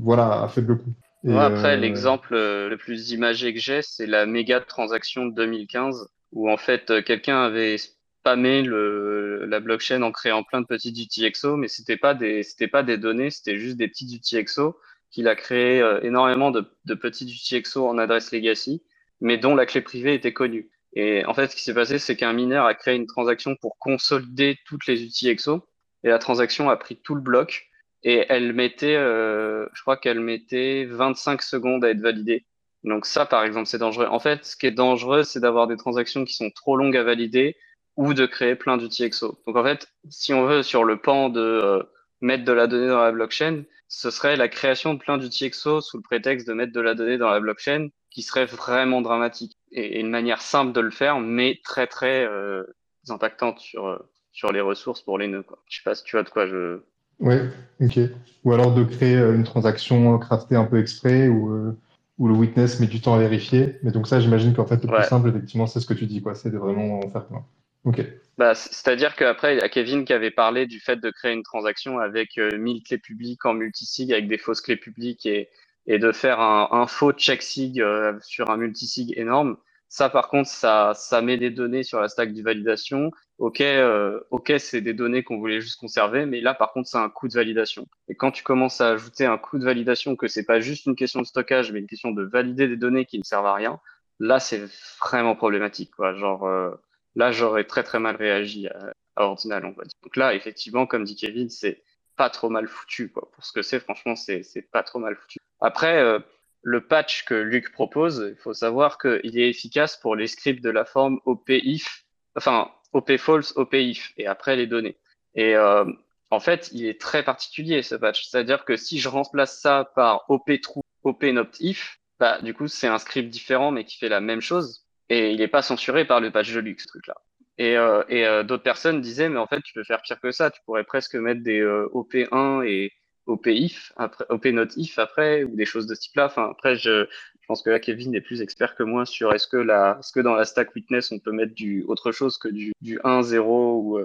S1: voilà, à faible coût.
S4: Et après, l'exemple le plus imagé que j'ai, c'est la méga transaction de 2015, où en fait quelqu'un avait spammé le, la blockchain en créant plein de petits UTXO, mais c'était pas des c'était pas des données, c'était juste des petits UTXO qu'il a créé énormément de, de petits UTXO en adresse legacy, mais dont la clé privée était connue. Et en fait, ce qui s'est passé, c'est qu'un mineur a créé une transaction pour consolider toutes les outils EXO. Et la transaction a pris tout le bloc. Et elle mettait, euh, je crois qu'elle mettait 25 secondes à être validée. Donc ça, par exemple, c'est dangereux. En fait, ce qui est dangereux, c'est d'avoir des transactions qui sont trop longues à valider ou de créer plein d'outils EXO. Donc en fait, si on veut sur le pan de euh, mettre de la donnée dans la blockchain, ce serait la création de plein d'outils EXO sous le prétexte de mettre de la donnée dans la blockchain qui serait vraiment dramatique et, une manière simple de le faire, mais très très euh, impactante sur euh, sur les ressources pour les nœuds. Quoi. Je sais pas si tu vois de quoi je.
S1: Oui, ok. Ou alors de créer euh, une transaction craftée un peu exprès ou euh, où le witness met du temps à vérifier. Mais donc ça, j'imagine qu'en fait le ouais. plus simple, effectivement, c'est ce que tu dis, quoi. C'est de vraiment en faire plein. Ok.
S4: Bah, c'est-à-dire qu'après, il y a Kevin qui avait parlé du fait de créer une transaction avec 1000 clés publiques en multisig, avec des fausses clés publiques et, et de faire un, faux check sig sur un multisig énorme. Ça, par contre, ça, met des données sur la stack du validation. OK, euh, OK, c'est des données qu'on voulait juste conserver, mais là, par contre, c'est un coût de validation. Et quand tu commences à ajouter un coût de validation, que c'est pas juste une question de stockage, mais une question de valider des données qui ne servent à rien, là, c'est vraiment problématique. Genre, euh, là, j'aurais très très mal réagi à, à Ordinal, on va dire. Donc là, effectivement, comme dit Kevin, c'est pas trop mal foutu, quoi. Pour ce que c'est, franchement, c'est pas trop mal foutu. Après. Euh, le patch que Luc propose, il faut savoir qu'il est efficace pour les scripts de la forme OP-IF, enfin OP-False, OP-IF, et après les données. Et euh, en fait, il est très particulier ce patch. C'est-à-dire que si je remplace ça par OP-True, OP-Not-IF, bah, du coup, c'est un script différent mais qui fait la même chose. Et il n'est pas censuré par le patch de Luc, ce truc-là. Et, euh, euh, d'autres personnes disaient, mais en fait, tu peux faire pire que ça. Tu pourrais presque mettre des euh, OP1 et OP if, après, OP not if après, ou des choses de ce type-là. Enfin, après, je, pense que là, Kevin est plus expert que moi sur est-ce que est-ce que dans la stack witness, on peut mettre du autre chose que du, du 1, 0 ou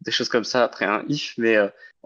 S4: des choses comme ça après un if. Mais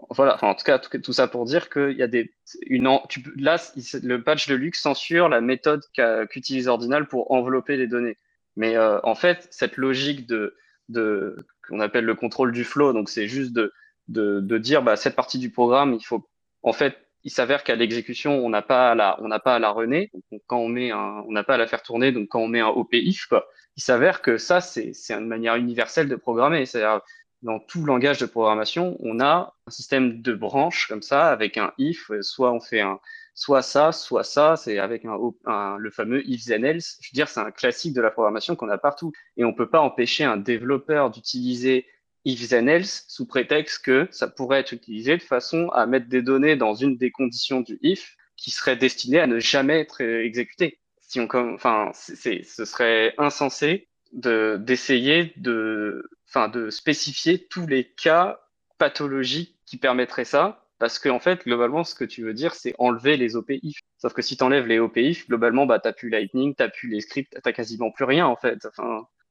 S4: voilà, en tout cas, tout, ça pour dire qu'il y a des, une, tu, là, le patch de Lux censure la méthode qu'utilise Ordinal pour envelopper les données. Mais en fait, cette logique de, de qu'on appelle le contrôle du flow, donc c'est juste de, de, de dire bah, cette partie du programme, il faut en fait, il s'avère qu'à l'exécution, on n'a pas à la, on n'a pas à la runner. Donc, quand on met un, on n'a pas à la faire tourner. Donc, quand on met un OP-if, quoi, il s'avère que ça, c'est, c'est une manière universelle de programmer. C'est-à-dire, dans tout langage de programmation, on a un système de branches comme ça, avec un if, soit on fait un, soit ça, soit ça, c'est avec le fameux if then else. Je veux dire, c'est un classique de la programmation qu'on a partout. Et on peut pas empêcher un développeur d'utiliser if then else sous prétexte que ça pourrait être utilisé de façon à mettre des données dans une des conditions du if qui serait destinée à ne jamais être exécutée. Si on, enfin, ce serait insensé de d'essayer de, enfin, de spécifier tous les cas pathologiques qui permettraient ça, parce que en fait, globalement, ce que tu veux dire, c'est enlever les OP-if. Sauf que si tu enlèves les OP-if, globalement, bah, t'as plus Lightning, t'as plus les scripts, t'as quasiment plus rien en fait.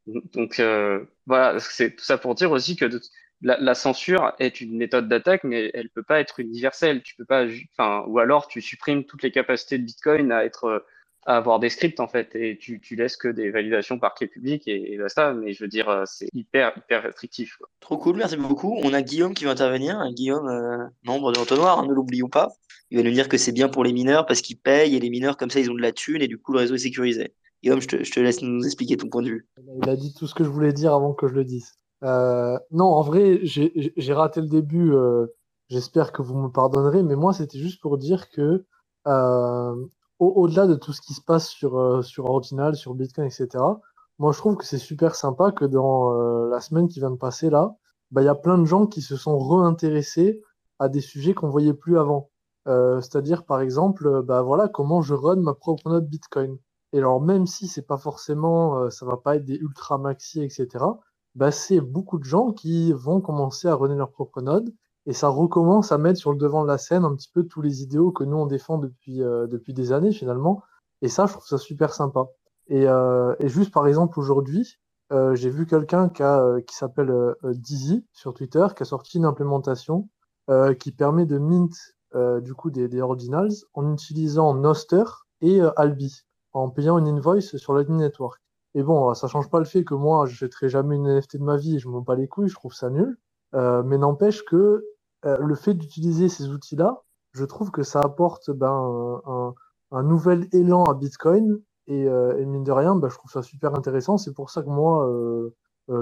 S4: Donc euh, voilà, c'est tout ça pour dire aussi que la, la, censure est une méthode d'attaque, mais elle peut pas être universelle. Tu peux pas, enfin, ou alors tu supprimes toutes les capacités de Bitcoin à être, à avoir des scripts en fait, et tu, tu laisses que des validations par clé publique et, et ça. Mais je veux dire, euh, c'est hyper hyper restrictif. Quoi.
S2: Trop cool, merci beaucoup. On a Guillaume qui va intervenir. Guillaume, euh, membre de l'entonnoir, hein, ne l'oublions pas. Il va nous dire que c'est bien pour les mineurs parce qu'ils payent et les mineurs comme ça ils ont de la thune et du coup le réseau est sécurisé. Guillaume, je te, je te, laisse nous expliquer ton point de vue.
S8: Il a dit tout ce que je voulais dire avant que je le dise. Euh, non, en vrai, j'ai raté le début. Euh, J'espère que vous me pardonnerez, mais moi, c'était juste pour dire que euh, au-delà au de tout ce qui se passe sur, euh, sur Ordinal, sur Bitcoin, etc., moi, je trouve que c'est super sympa que dans euh, la semaine qui vient de passer là, bah, il y a plein de gens qui se sont réintéressés à des sujets qu'on voyait plus avant. C'est-à-dire, par exemple, bah, voilà, comment je run ma propre note Bitcoin. Et alors, même si c'est pas forcément, euh, ça va pas être des ultra maxi, etc., bah, c'est beaucoup de gens qui vont commencer à runner leur propre node et ça recommence à mettre sur le devant de la scène un petit peu tous les idéaux que nous on défend depuis, euh, depuis des années finalement. Et ça, je trouve ça super sympa. Et, euh, et juste par exemple, aujourd'hui, euh, j'ai vu quelqu'un qui, a, qui s'appelle euh, Dizzy sur Twitter qui a sorti une implémentation qui permet de mint du coup des, des ordinals en utilisant Noster et Albi en payant une invoice sur Lightning Network. Et bon, ça change pas le fait que moi, je n'achèterai jamais une NFT de ma vie et je m'en bats les couilles, je trouve ça nul. Euh, mais n'empêche que euh, le fait d'utiliser ces outils-là, je trouve que ça apporte ben, un, nouvel élan à Bitcoin. Et, euh, mine de rien, ben, je trouve ça super intéressant. C'est pour ça que moi, euh,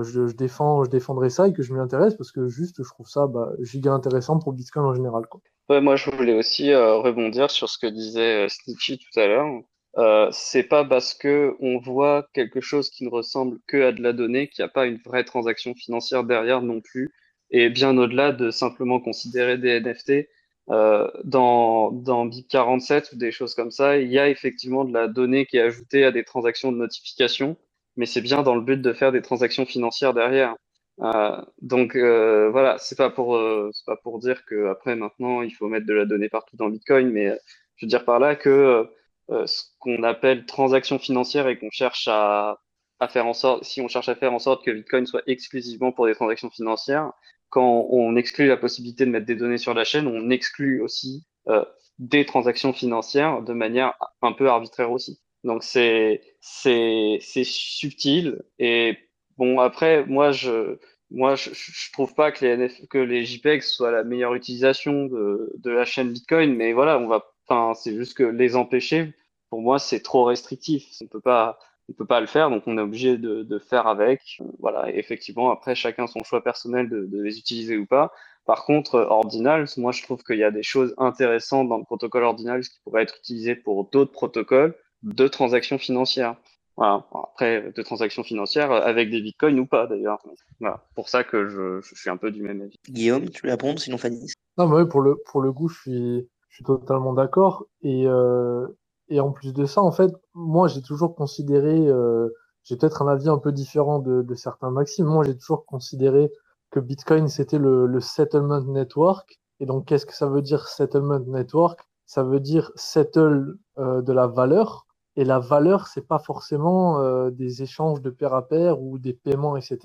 S8: je, défends, je défendrai ça et que je m'y intéresse parce que juste, je trouve ça bah, giga intéressant pour Bitcoin en général.
S4: Moi, je voulais aussi rebondir sur ce que disait Snitchy tout à l'heure. C'est pas parce que on voit quelque chose qui ne ressemble que à de la donnée qu'il n'y a pas une vraie transaction financière derrière non plus, et bien au-delà de simplement considérer des NFT. Euh, dans dans BIP 47 ou des choses comme ça, il y a effectivement de la donnée qui est ajoutée à des transactions de notification, mais c'est bien dans le but de faire des transactions financières derrière. Euh, donc euh, voilà, c'est pas pour euh, c'est pas pour dire que après maintenant il faut mettre de la donnée partout dans Bitcoin, mais je veux dire par là que euh, ce qu'on appelle transaction financière et qu'on cherche à, à faire en sorte, si on cherche à faire en sorte que Bitcoin soit exclusivement pour des transactions financières, quand on exclut la possibilité de mettre des données sur la chaîne, on exclut aussi euh, des transactions financières de manière un peu arbitraire aussi. Donc c'est c'est c'est subtil et bon après moi je moi je, trouve pas que les NF, que les JPEG soient la meilleure utilisation de de la chaîne Bitcoin mais voilà on va enfin c'est juste que les empêcher pour moi c'est trop restrictif on peut pas on peut pas le faire donc on est obligé de de faire avec voilà et effectivement après chacun son choix personnel de de les utiliser ou pas par contre, Ordinals, moi je trouve qu'il y a des choses intéressantes dans le protocole Ordinals qui pourraient être utilisées pour d'autres protocoles de transactions financières. Voilà. Après, de transactions financières avec des bitcoins ou pas d'ailleurs. Voilà. Pour ça que je, je, suis un peu du même avis.
S2: Guillaume, tu veux répondre sinon Fanny?
S8: Non, mais oui, pour le, pour le coup, je suis, je suis totalement d'accord. Et, euh, et en plus de ça, en fait, moi j'ai toujours considéré, euh, j'ai peut-être un avis un peu différent de, de certains maximes, moi j'ai toujours considéré que Bitcoin, c'était le, le, settlement network. Et donc, qu'est-ce que ça veut dire settlement network? Ça veut dire settle euh, de la valeur. Et la valeur, c'est pas forcément euh, des échanges de pair à pair ou des paiements, etc.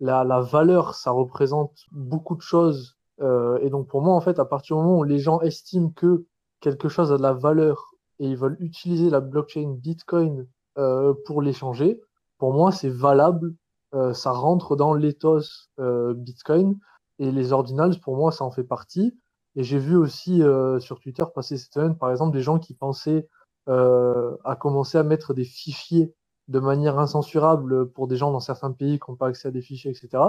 S8: La, la valeur, ça représente beaucoup de choses. Euh, et donc, pour moi, en fait, à partir du moment où les gens estiment que quelque chose a de la valeur et ils veulent utiliser la blockchain Bitcoin euh, pour l'échanger, pour moi, c'est valable euh, ça rentre dans l'ethos euh, Bitcoin. Et les ordinals, pour moi, ça en fait partie. Et j'ai vu aussi euh, sur Twitter passer cette semaine, par exemple, des gens qui pensaient à commencer à mettre des fichiers de manière incensurable pour des gens dans certains pays qui n'ont pas accès à des fichiers, etc.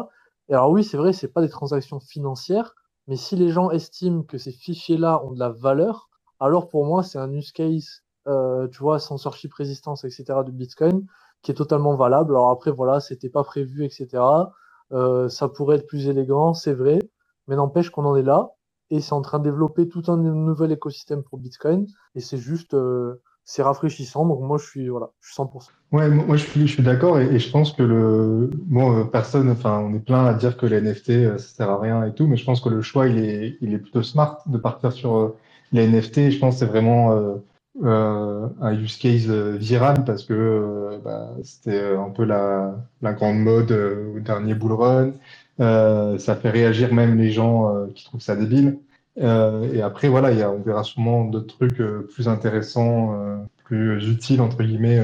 S8: Et alors oui, c'est vrai, c'est pas des transactions financières, mais si les gens estiment que ces fichiers-là ont de la valeur, alors pour moi, c'est un use case, euh, tu vois, censorship résistance, etc. de Bitcoin qui est totalement valable. Alors après, voilà, c'était pas prévu, etc. Euh, ça pourrait être plus élégant, c'est vrai, mais n'empêche qu'on en est là et c'est en train de développer tout un nouvel écosystème pour Bitcoin et c'est juste, euh, c'est rafraîchissant. Donc moi, je suis voilà, je suis 100%.
S1: Ouais, moi je suis, d'accord et, je pense que le bon, personne, enfin, on est plein à dire que les NFT ça sert à rien et tout, mais je pense que le choix il est, il est plutôt smart de partir sur les NFT. Je pense c'est vraiment euh, un use case euh, viral parce que euh, bah, c'était un peu la, grande mode au dernier bull run. ça fait réagir même les gens qui trouvent ça débile. et après, voilà, y on verra sûrement d'autres trucs plus intéressants, plus utiles, entre guillemets,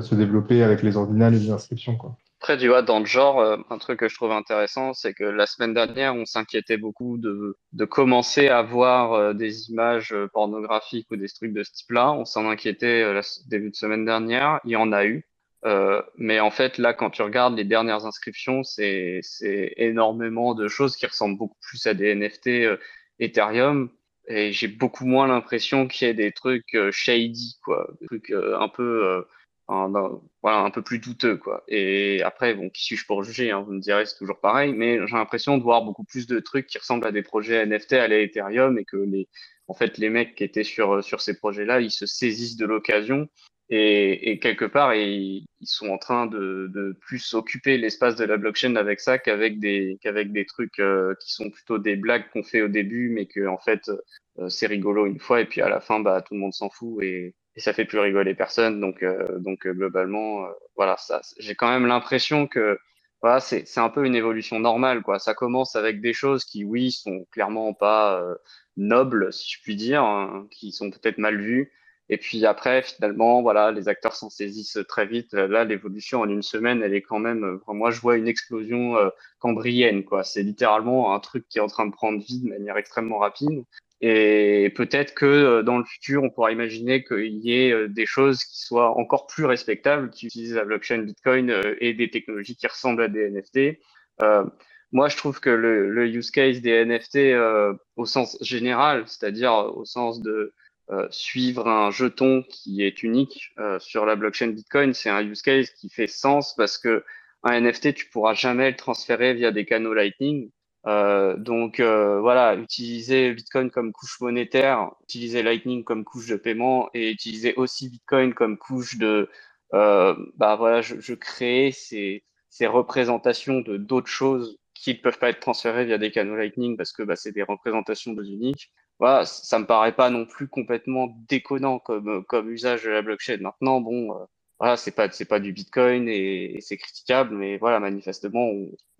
S1: se développer avec les ordinales et les inscriptions. Quoi.
S4: Après, tu vois, dans le genre, euh, un truc que je trouve intéressant, c'est que la semaine dernière, on s'inquiétait beaucoup de, de commencer à voir euh, des images euh, pornographiques ou des trucs de ce type-là. On s'en inquiétait la début de semaine dernière. Il y en a eu. Euh, mais en fait, là, quand tu regardes les dernières inscriptions, c'est, énormément de choses qui ressemblent beaucoup plus à des NFT Ethereum. Et j'ai beaucoup moins l'impression qu'il y ait des trucs shady, quoi. Des trucs un peu un, voilà, un peu plus douteux, quoi. Et après, bon, qui suis-je pour juger hein, Vous me direz, c'est toujours pareil, mais j'ai l'impression de voir beaucoup plus de trucs qui ressemblent à des projets NFT à l'Ethereum et que les, en fait, les mecs qui étaient sur sur ces projets-là, ils se saisissent de l'occasion et, et, quelque part, ils, ils, sont en train de, de plus occuper l'espace de la blockchain avec ça qu'avec des qu'avec des trucs euh, qui sont plutôt des blagues qu'on fait au début, mais que en fait euh, c'est rigolo une fois et puis à la fin, bah tout le monde s'en fout et et ça fait plus rigoler personne. Donc, euh, donc euh, globalement, euh, voilà, ça, j'ai quand même l'impression que voilà, c'est, c'est un peu une évolution normale, quoi. Ça commence avec des choses qui, oui, sont clairement pas nobles, si je puis dire, hein, qui sont peut-être mal vues. Et puis après, finalement, voilà, les acteurs s'en saisissent très vite. Là, l'évolution en une semaine, elle est quand même. Moi, je vois une explosion cambrienne, quoi. C'est littéralement un truc qui est en train de prendre vie de manière extrêmement rapide. Et peut-être que euh, dans le futur, on pourra imaginer qu'il y ait euh, des choses qui soient encore plus respectables, qui utilisent la blockchain Bitcoin euh, et des technologies qui ressemblent à des NFT. Euh, moi, je trouve que le, le use case des NFT euh, au sens général, c'est-à-dire au sens de euh, suivre un jeton qui est unique sur la blockchain Bitcoin, c'est un use case qui fait sens parce que un NFT, tu pourras jamais le transférer via des canaux Lightning. Euh, donc euh, voilà, utiliser Bitcoin comme couche monétaire, utiliser Lightning comme couche de paiement et utiliser aussi Bitcoin comme couche de, euh, bah voilà, je, je crée ces, ces représentations de d'autres choses qui ne peuvent pas être transférées via des canaux Lightning parce que bah, c'est des représentations de uniques. Voilà, ça me paraît pas non plus complètement déconnant comme comme usage de la blockchain. Maintenant, bon, voilà, c'est pas c'est pas du Bitcoin et, c'est critiquable, mais voilà, manifestement,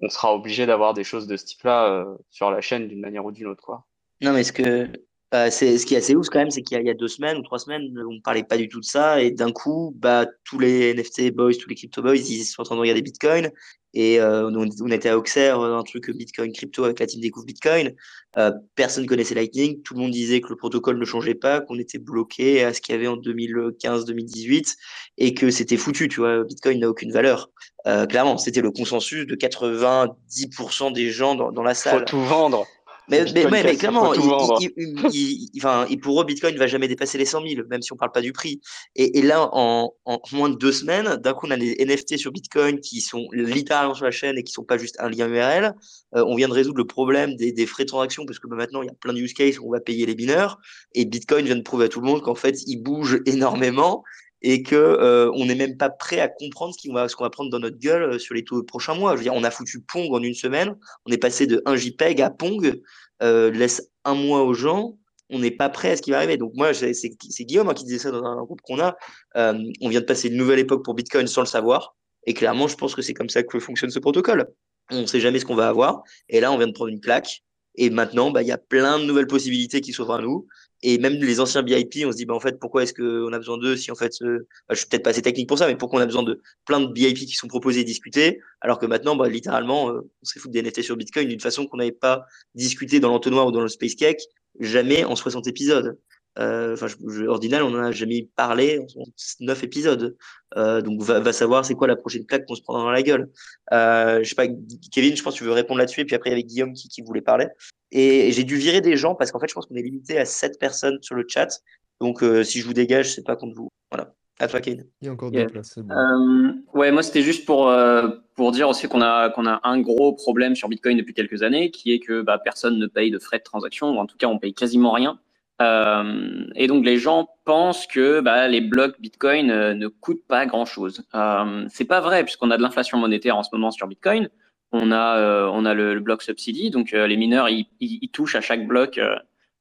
S4: on, sera obligé d'avoir des choses de ce type-là euh, sur la chaîne d'une manière ou d'une autre, quoi.
S2: Non, mais ce que euh, c'est ce qui est assez ouf quand même, c'est qu'il y, a deux semaines ou trois semaines, on ne parlait pas du tout de ça, et d'un coup, bah tous les NFT boys, tous les crypto boys, ils sont en train de regarder Bitcoin, et euh, on, était à Auxerre, un truc Bitcoin crypto avec la team Découvre Bitcoin. Euh, personne connaissait Lightning, tout le monde disait que le protocole ne changeait pas, qu'on était bloqué à ce qu'il y avait en 2015-2018 et que c'était foutu, tu vois. Bitcoin n'a aucune valeur. Euh, clairement, c'était le consensus de 90% des gens dans, dans la salle.
S4: Faut tout vendre.
S2: Mais, mais, mais, clairement, il, il, enfin, pour eux, Bitcoin ne va jamais dépasser les 100 000, même si on parle pas du prix. Et, et là, en, en, moins de deux semaines, d'un coup, on a des NFT sur Bitcoin qui sont littéralement sur la chaîne et qui sont pas juste un lien URL. Euh, on vient de résoudre le problème des, des frais de transaction parce que bah, maintenant, il y a plein de use cases où on va payer les mineurs. Et Bitcoin vient de prouver à tout le monde qu'en fait, il bouge énormément et que euh, on n'est même pas prêt à comprendre ce qu'on va, prendre dans notre gueule euh, sur les tout prochains mois. Je veux dire, on a foutu Pong en une semaine, on est passé de 1 JPEG à Pong, euh, laisse un mois aux gens, on n'est pas prêt à ce qui va arriver. Donc moi, c'est, Guillaume hein, qui disait ça dans un groupe qu'on a. On vient de passer une nouvelle époque pour Bitcoin sans le savoir, et clairement, je pense que c'est comme ça que fonctionne ce protocole. On ne sait jamais ce qu'on va avoir, et là, on vient de prendre une claque. Et maintenant, bah, il y a plein de nouvelles possibilités qui s'ouvrent à nous. Et même les anciens BIP, on se dit, bah, en fait, pourquoi est-ce qu'on a besoin d'eux si en fait, euh, bah, je suis peut-être pas assez technique pour ça, mais pourquoi on a besoin de plein de BIP qui sont proposés et discutés, alors que maintenant, bah, littéralement, euh, on s'est foutu des NFT sur Bitcoin d'une façon qu'on n'avait pas discuté dans l'entonnoir ou dans le Space Cake, jamais en 60 épisodes. Euh, enfin, Ordinal, on en a jamais parlé en 9 épisodes. Euh, donc, va, va savoir c'est quoi la prochaine claque qu'on se prend dans la gueule. Euh, je sais pas, Kevin, je pense que tu veux répondre là-dessus, et puis après, il y avait Guillaume qui, qui voulait parler. Et j'ai dû virer des gens parce qu'en fait, je pense qu'on est limité à 7 personnes sur le chat. Donc, euh, si je vous dégage, c'est pas contre vous. Voilà. À toi, Kevin.
S3: Il y a encore deux places. Bon.
S6: Euh, ouais, moi, c'était juste pour, euh, pour dire aussi qu'on a, qu'on a un gros problème sur Bitcoin depuis quelques années, qui est que bah, personne ne paye de frais de transaction, ou en tout cas, on paye quasiment rien. Euh, et donc les gens pensent que bah, les blocs Bitcoin euh, ne coûtent pas grand-chose. Euh, c'est pas vrai puisqu'on a de l'inflation monétaire en ce moment sur Bitcoin. On a euh, on a le, bloc subsidy, donc les mineurs ils, ils, touchent à chaque bloc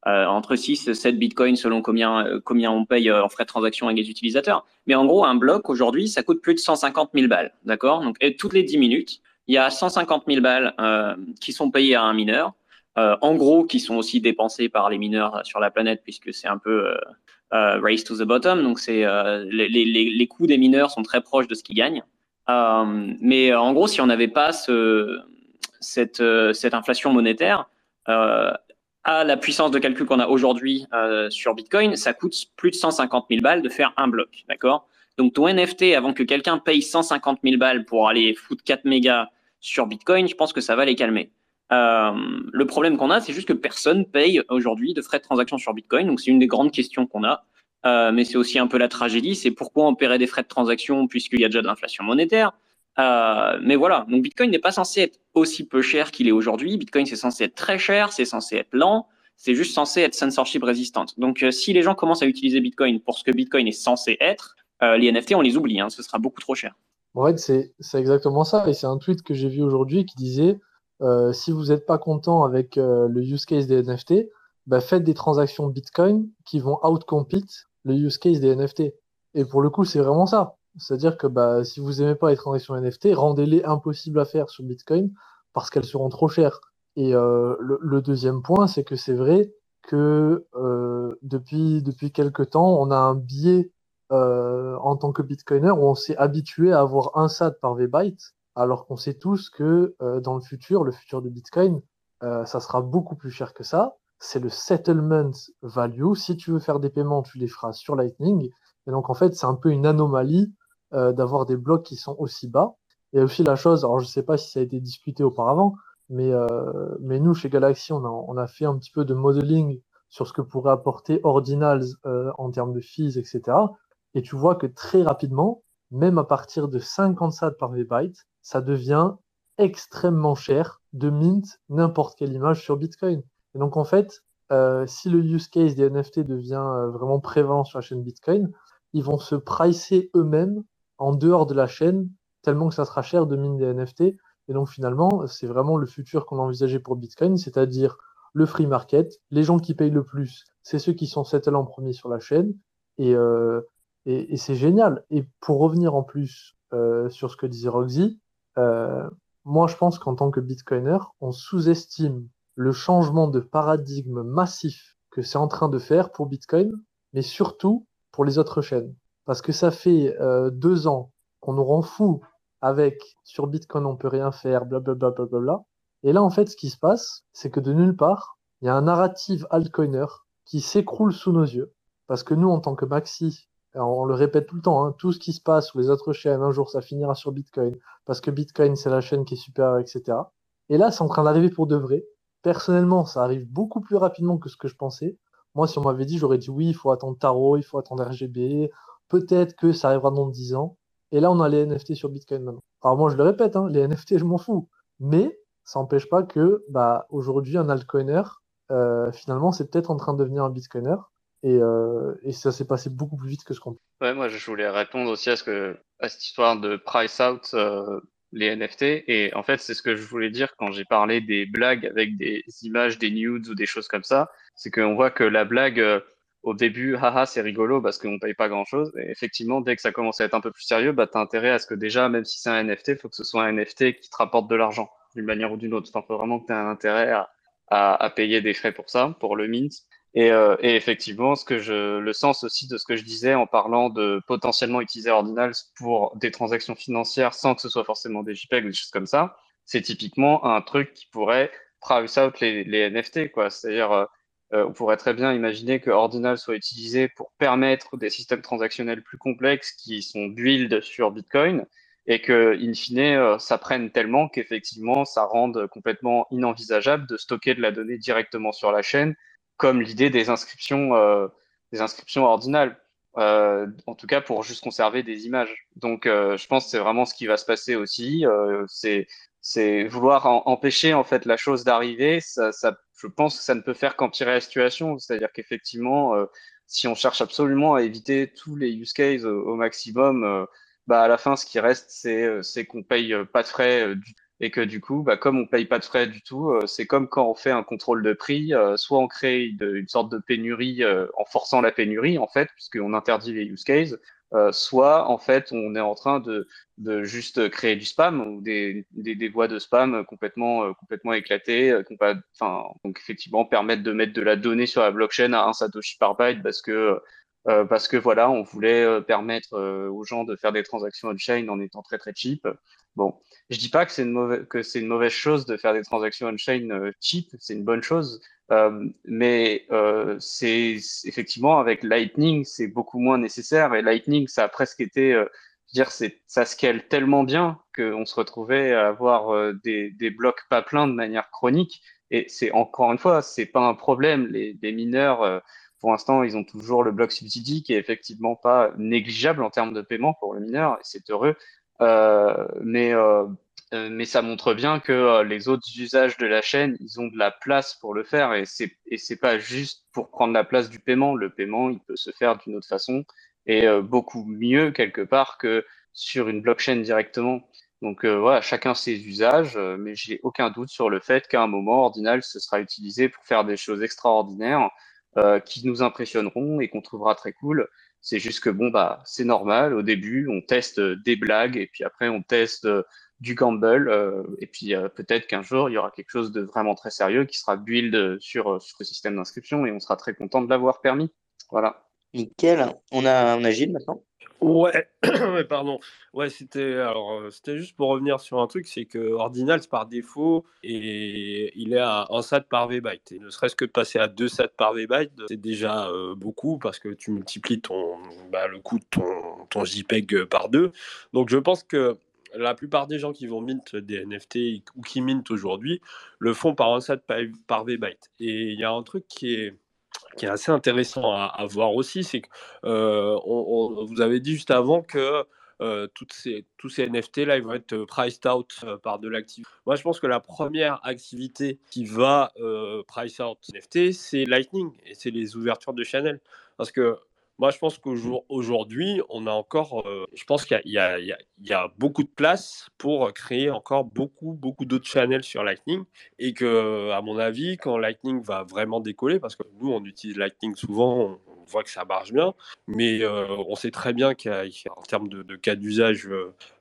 S6: entre 6 et 7 Bitcoins selon combien combien on paye en frais de transaction avec les utilisateurs. Mais en gros un bloc aujourd'hui ça coûte plus de 150 000 balles, d'accord? Donc et toutes les 10 minutes il y a 150 000 balles qui sont payées à un mineur. Euh, en gros, qui sont aussi dépensés par les mineurs sur la planète, puisque c'est un peu euh, euh, race to the bottom. Donc, c'est les, coûts des mineurs sont très proches de ce qu'ils gagnent. mais en gros, si on n'avait pas ce, cette, cette inflation monétaire, à la puissance de calcul qu'on a aujourd'hui sur Bitcoin, ça coûte plus de 150 000 balles de faire un bloc, d'accord? Donc ton NFT, avant que quelqu'un paye 150 000 balles pour aller foutre 4 mégas sur Bitcoin, je pense que ça va les calmer. Euh, le problème qu'on a, c'est juste que personne paye aujourd'hui de frais de transaction sur Bitcoin. Donc c'est une des grandes questions qu'on a. Euh, mais c'est aussi un peu la tragédie. C'est pourquoi on paierait des frais de transaction puisqu'il y a déjà de l'inflation monétaire. Euh, mais voilà, donc Bitcoin n'est pas censé être aussi peu cher qu'il est aujourd'hui. Bitcoin c'est censé être très cher, c'est censé être lent, c'est juste censé être censorship résistante. Donc si les gens commencent à utiliser Bitcoin pour ce que Bitcoin est censé être, les NFT on les oublie, hein, ce sera beaucoup trop cher.
S8: En fait, c'est exactement ça. Et c'est un tweet que j'ai vu aujourd'hui qui disait euh, si vous n'êtes pas content avec euh, le use case des NFT, bah, faites des transactions Bitcoin qui vont outcompete le use case des NFT. Et pour le coup, c'est vraiment ça. C'est-à-dire que bah, si vous aimez pas les transactions NFT, rendez-les impossibles à faire sur Bitcoin parce qu'elles seront trop chères. Et euh, le, le, deuxième point, c'est que c'est vrai que euh, depuis, depuis quelques temps, on a un biais euh, en tant que Bitcoiner où on s'est habitué à avoir un SAT par V-byte alors qu'on sait tous que euh, dans le futur, le futur de Bitcoin, euh, ça sera beaucoup plus cher que ça. C'est le settlement value. Si tu veux faire des paiements, tu les feras sur Lightning. Et donc, en fait, c'est un peu une anomalie euh, d'avoir des blocs qui sont aussi bas. Et aussi la chose, alors je ne sais pas si ça a été discuté auparavant, mais, mais nous, chez Galaxy, on a, on a fait un petit peu de modeling sur ce que pourrait apporter Ordinals en termes de fees, etc. Et tu vois que très rapidement, même à partir de 50 sats par V-byte, ça devient extrêmement cher de mint n'importe quelle image sur Bitcoin. Et donc en fait, euh, si le use case des NFT devient euh, vraiment prévalent sur la chaîne Bitcoin, ils vont se pricer eux-mêmes en dehors de la chaîne tellement que ça sera cher de mine des NFT. Et donc finalement, c'est vraiment le futur qu'on envisageait pour Bitcoin, c'est-à-dire le free market. Les gens qui payent le plus, c'est ceux qui sont settled en premier sur la chaîne. Et, euh, c'est génial. Et pour revenir en plus sur ce que disait Roxy, euh, moi je pense qu'en tant que Bitcoiner, on sous-estime le changement de paradigme massif que c'est en train de faire pour Bitcoin, mais surtout pour les autres chaînes. Parce que ça fait euh, deux ans qu'on nous rend fou avec sur Bitcoin on peut rien faire, blablabla. Bla, bla, bla, Et là, en fait, ce qui se passe, c'est que de nulle part, il y a un narratif altcoiner qui s'écroule sous nos yeux. Parce que nous, en tant que maxi, on le répète tout le temps, hein, tout ce qui se passe sur les autres chaînes, un jour, ça finira sur Bitcoin. Parce que Bitcoin, c'est la chaîne qui est supérieure, etc. Et là, c'est en train d'arriver pour de vrai. Personnellement, ça arrive beaucoup plus rapidement que ce que je pensais. Moi, si on m'avait dit, j'aurais dit oui, il faut attendre Tarot, il faut attendre RGB, peut-être que ça arrivera dans 10 ans. Et là, on a les NFT sur Bitcoin maintenant. Alors moi, je le répète, hein, les NFT, je m'en fous. Mais ça n'empêche pas que bah, aujourd'hui, un altcoiner, euh, finalement, c'est peut-être en train de devenir un bitcoiner. Et, euh, et ça s'est passé beaucoup plus vite que ce qu'on.
S4: Ouais, moi, je voulais répondre aussi à, cette histoire de price out euh, les NFT. Et en fait, c'est ce que je voulais dire quand j'ai parlé des blagues avec des images, des nudes ou des choses comme ça. C'est qu'on voit que la blague, euh, au début, haha, c'est rigolo parce qu'on paye pas grand chose. Et effectivement, dès que ça commence à être un peu plus sérieux, bah, t'as intérêt à ce que déjà, même si c'est un NFT, faut que ce soit un NFT qui te rapporte de l'argent d'une manière ou d'une autre. Enfin, faut vraiment que tu aies un intérêt à, payer des frais pour ça, pour le mint. Et, euh, et, effectivement, ce que je, le sens aussi de ce que je disais en parlant de potentiellement utiliser Ordinals pour des transactions financières sans que ce soit forcément des JPEG ou des choses comme ça, c'est typiquement un truc qui pourrait price out les, NFT. C'est-à-dire, euh, on pourrait très bien imaginer que Ordinal soit utilisé pour permettre des systèmes transactionnels plus complexes qui sont build sur Bitcoin et que, in fine, euh, ça prenne tellement qu'effectivement, ça rende complètement inenvisageable de stocker de la donnée directement sur la chaîne comme l'idée des inscriptions, euh, des inscriptions ordinales. Euh, en tout cas, pour juste conserver des images. Donc, euh, je pense que c'est vraiment ce qui va se passer aussi. Euh, c'est c'est vouloir empêcher en fait la chose d'arriver. Ça, ça, je pense que ça ne peut faire qu'empirer la situation. C'est-à-dire qu'effectivement, euh, si on cherche absolument à éviter tous les use cases au, maximum, bah à la fin, ce qui reste, c'est c'est qu'on paye pas de frais du et que du coup, bah, comme on paye pas de frais du tout, euh, c'est comme quand on fait un contrôle de prix, euh, soit on crée une, sorte de pénurie euh, en forçant la pénurie en fait, puisqu'on interdit les use cases, soit en fait on est en train de, de juste créer du spam ou des, des, des voies de spam complètement complètement éclatées, enfin donc effectivement permettre de mettre de la donnée sur la blockchain à un satoshi par byte parce que euh, parce que voilà, on voulait permettre euh, aux gens de faire des transactions on-chain en étant très très cheap. Bon, je dis pas que c'est une mauvaise que c'est une mauvaise chose de faire des transactions on-chain euh, cheap, c'est une bonne chose, euh, mais euh, c'est effectivement avec Lightning c'est beaucoup moins nécessaire et Lightning ça a presque été, euh, dire c'est ça scale tellement bien qu'on se retrouvait à avoir des, des blocs pas pleins de manière chronique et c'est encore une fois c'est pas un problème les, les mineurs pour l'instant, ils ont toujours le bloc subsidy qui est effectivement pas négligeable en termes de paiement pour le mineur, et c'est heureux. Euh, mais, euh, mais ça montre bien que euh, les autres usages de la chaîne, ils ont de la place pour le faire et c'est et pas juste pour prendre la place du paiement. Le paiement, il peut se faire d'une autre façon et beaucoup mieux quelque part que sur une blockchain directement. Donc euh, voilà, chacun ses usages, euh, mais j'ai aucun doute sur le fait qu'à un moment, Ordinal ce sera utilisé pour faire des choses extraordinaires euh, qui nous impressionneront et qu'on trouvera très cool. C'est juste que bon bah c'est normal. Au début, on teste des blagues et puis après on teste du gamble euh, et puis euh, peut-être qu'un jour il y aura quelque chose de vraiment très sérieux qui sera build sur, le système d'inscription et on sera très content de l'avoir permis. Voilà.
S2: Nickel. On a, on a Gilles maintenant?
S9: Ouais, pardon. Ouais, c'était alors c'était juste pour revenir sur un truc, c'est que Ordinals par défaut et il est à un SAT par VByte. Et ne serait-ce que de passer à deux SAT par VByte, c'est déjà euh, beaucoup parce que tu multiplies ton bah, le coût de ton, ton JPEG par deux. Donc je pense que la plupart des gens qui vont mint des NFT ou qui mint aujourd'hui le font par un SAT par, par VByte. Et il y a un truc qui est qui est assez intéressant à, voir aussi, c'est que euh, vous avez dit juste avant que euh, tous ces NFT là, ils vont être priced out euh, par de l'activité. Moi, je pense que la première activité qui va euh, price out NFT, c'est Lightning et c'est les ouvertures de channel. Parce que moi, je pense qu'aujourd'hui, on a encore, euh, je pense qu'il y, a beaucoup de place pour créer encore beaucoup, beaucoup d'autres channels sur Lightning. Et que, à mon avis, quand Lightning va vraiment décoller, parce que nous, on utilise Lightning souvent, on voit que ça marche bien, mais on sait très bien qu'en termes de, cas d'usage,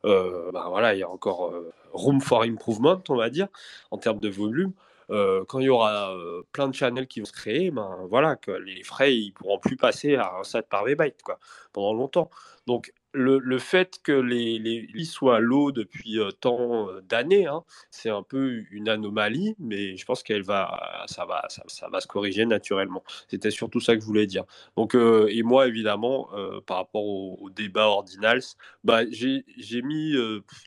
S9: ben voilà, il y a encore room for improvement, on va dire, en termes de volume. Quand il y aura plein de channels qui vont se créer, ben voilà, que les frais ils pourront plus passer à un SAT par byte quoi pendant longtemps. Donc le, fait que les, les soient low depuis euh, tant d'années, hein, c'est un peu une anomalie, mais je pense qu'elle va, ça va, ça, va se corriger naturellement. C'était surtout ça que je voulais dire. Donc, et moi, évidemment, par rapport au, débat ordinals, bah, j'ai mis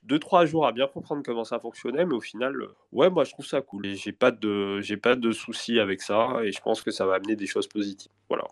S9: 2-3 jours à bien comprendre comment ça fonctionnait, mais au final, ouais, moi, je trouve ça cool. Et j'ai pas de, j'ai pas de soucis avec ça, et je pense que ça va amener des choses positives. Voilà.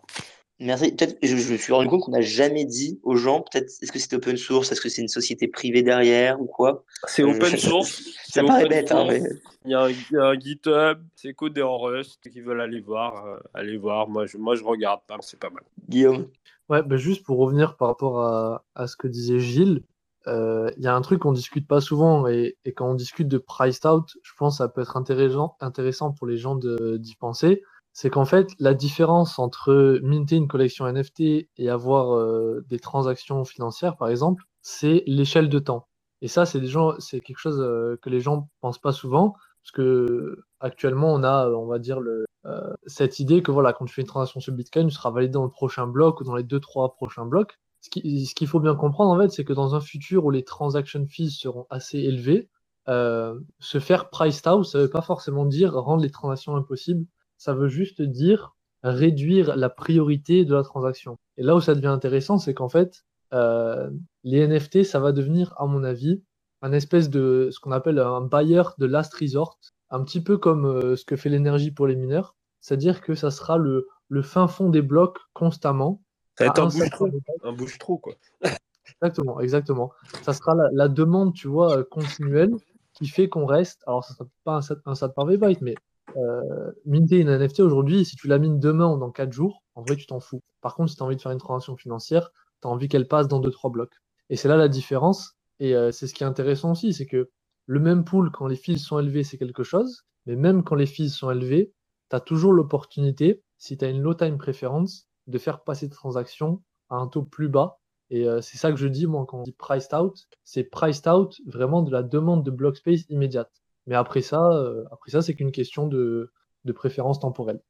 S2: Merci. Peut-être, je, je, me suis rendu compte qu'on n'a jamais dit aux gens, peut-être, est-ce que c'est open source, est-ce que c'est une société privée derrière ou quoi?
S9: C'est euh, open source.
S2: Ça paraît bête, hein, mais...
S9: il, y a un, GitHub, c'est codé en Rust, qui veulent aller voir, euh, aller voir. Moi, je, moi, je regarde pas, c'est pas mal.
S2: Guillaume?
S8: Ouais, bah juste pour revenir par rapport à, à ce que disait Gilles, euh, il y a un truc qu'on discute pas souvent et, et, quand on discute de priced out, je pense que ça peut être intéressant, intéressant pour les gens d'y penser c'est qu'en fait, la différence entre minter une collection NFT et avoir euh, des transactions financières, par exemple, c'est l'échelle de temps. Et ça, c'est quelque chose euh, que les gens pensent pas souvent, parce que actuellement, on a, on va dire, euh, cette idée que voilà, quand tu fais une transaction sur Bitcoin, tu sera validé dans le prochain bloc ou dans les deux, trois prochains blocs. Ce qu'il faut bien comprendre, en fait, c'est que dans un futur où les transaction fees seront assez élevées, se faire priced out, ça veut pas forcément dire rendre les transactions impossibles ça veut juste dire réduire la priorité de la transaction. Et là où ça devient intéressant, c'est qu'en fait, euh, les NFT, ça va devenir, à mon avis, un espèce de ce qu'on appelle un buyer de last resort, un petit peu comme euh, ce que fait l'énergie pour les mineurs, c'est-à-dire que ça sera le, le fin fond des blocs constamment.
S9: Ça va être un bouche-trou, quoi.
S8: exactement, exactement. Ça sera la, demande, tu vois, continuelle qui fait qu'on reste. Alors, ça sera pas un, un SAT par byte, mais euh, minter une NFT aujourd'hui, si tu la mines demain ou dans 4 jours, en vrai, tu t'en fous. Par contre, si tu as envie de faire une transaction financière, tu as envie qu'elle passe dans 2-3 blocs. Et c'est là la différence. Et euh, c'est ce qui est intéressant aussi, c'est que le même pool, quand les fees sont élevés, c'est quelque chose. Mais même quand les fees sont élevés, tu as toujours l'opportunité, si tu as une low time preference, de faire passer tes transactions à un taux plus bas. Et euh, c'est ça que je dis, moi, quand on dit priced out, c'est priced out vraiment de la demande de block space immédiate. Mais après ça, euh, après ça, c'est qu'une question de, de préférence temporelle.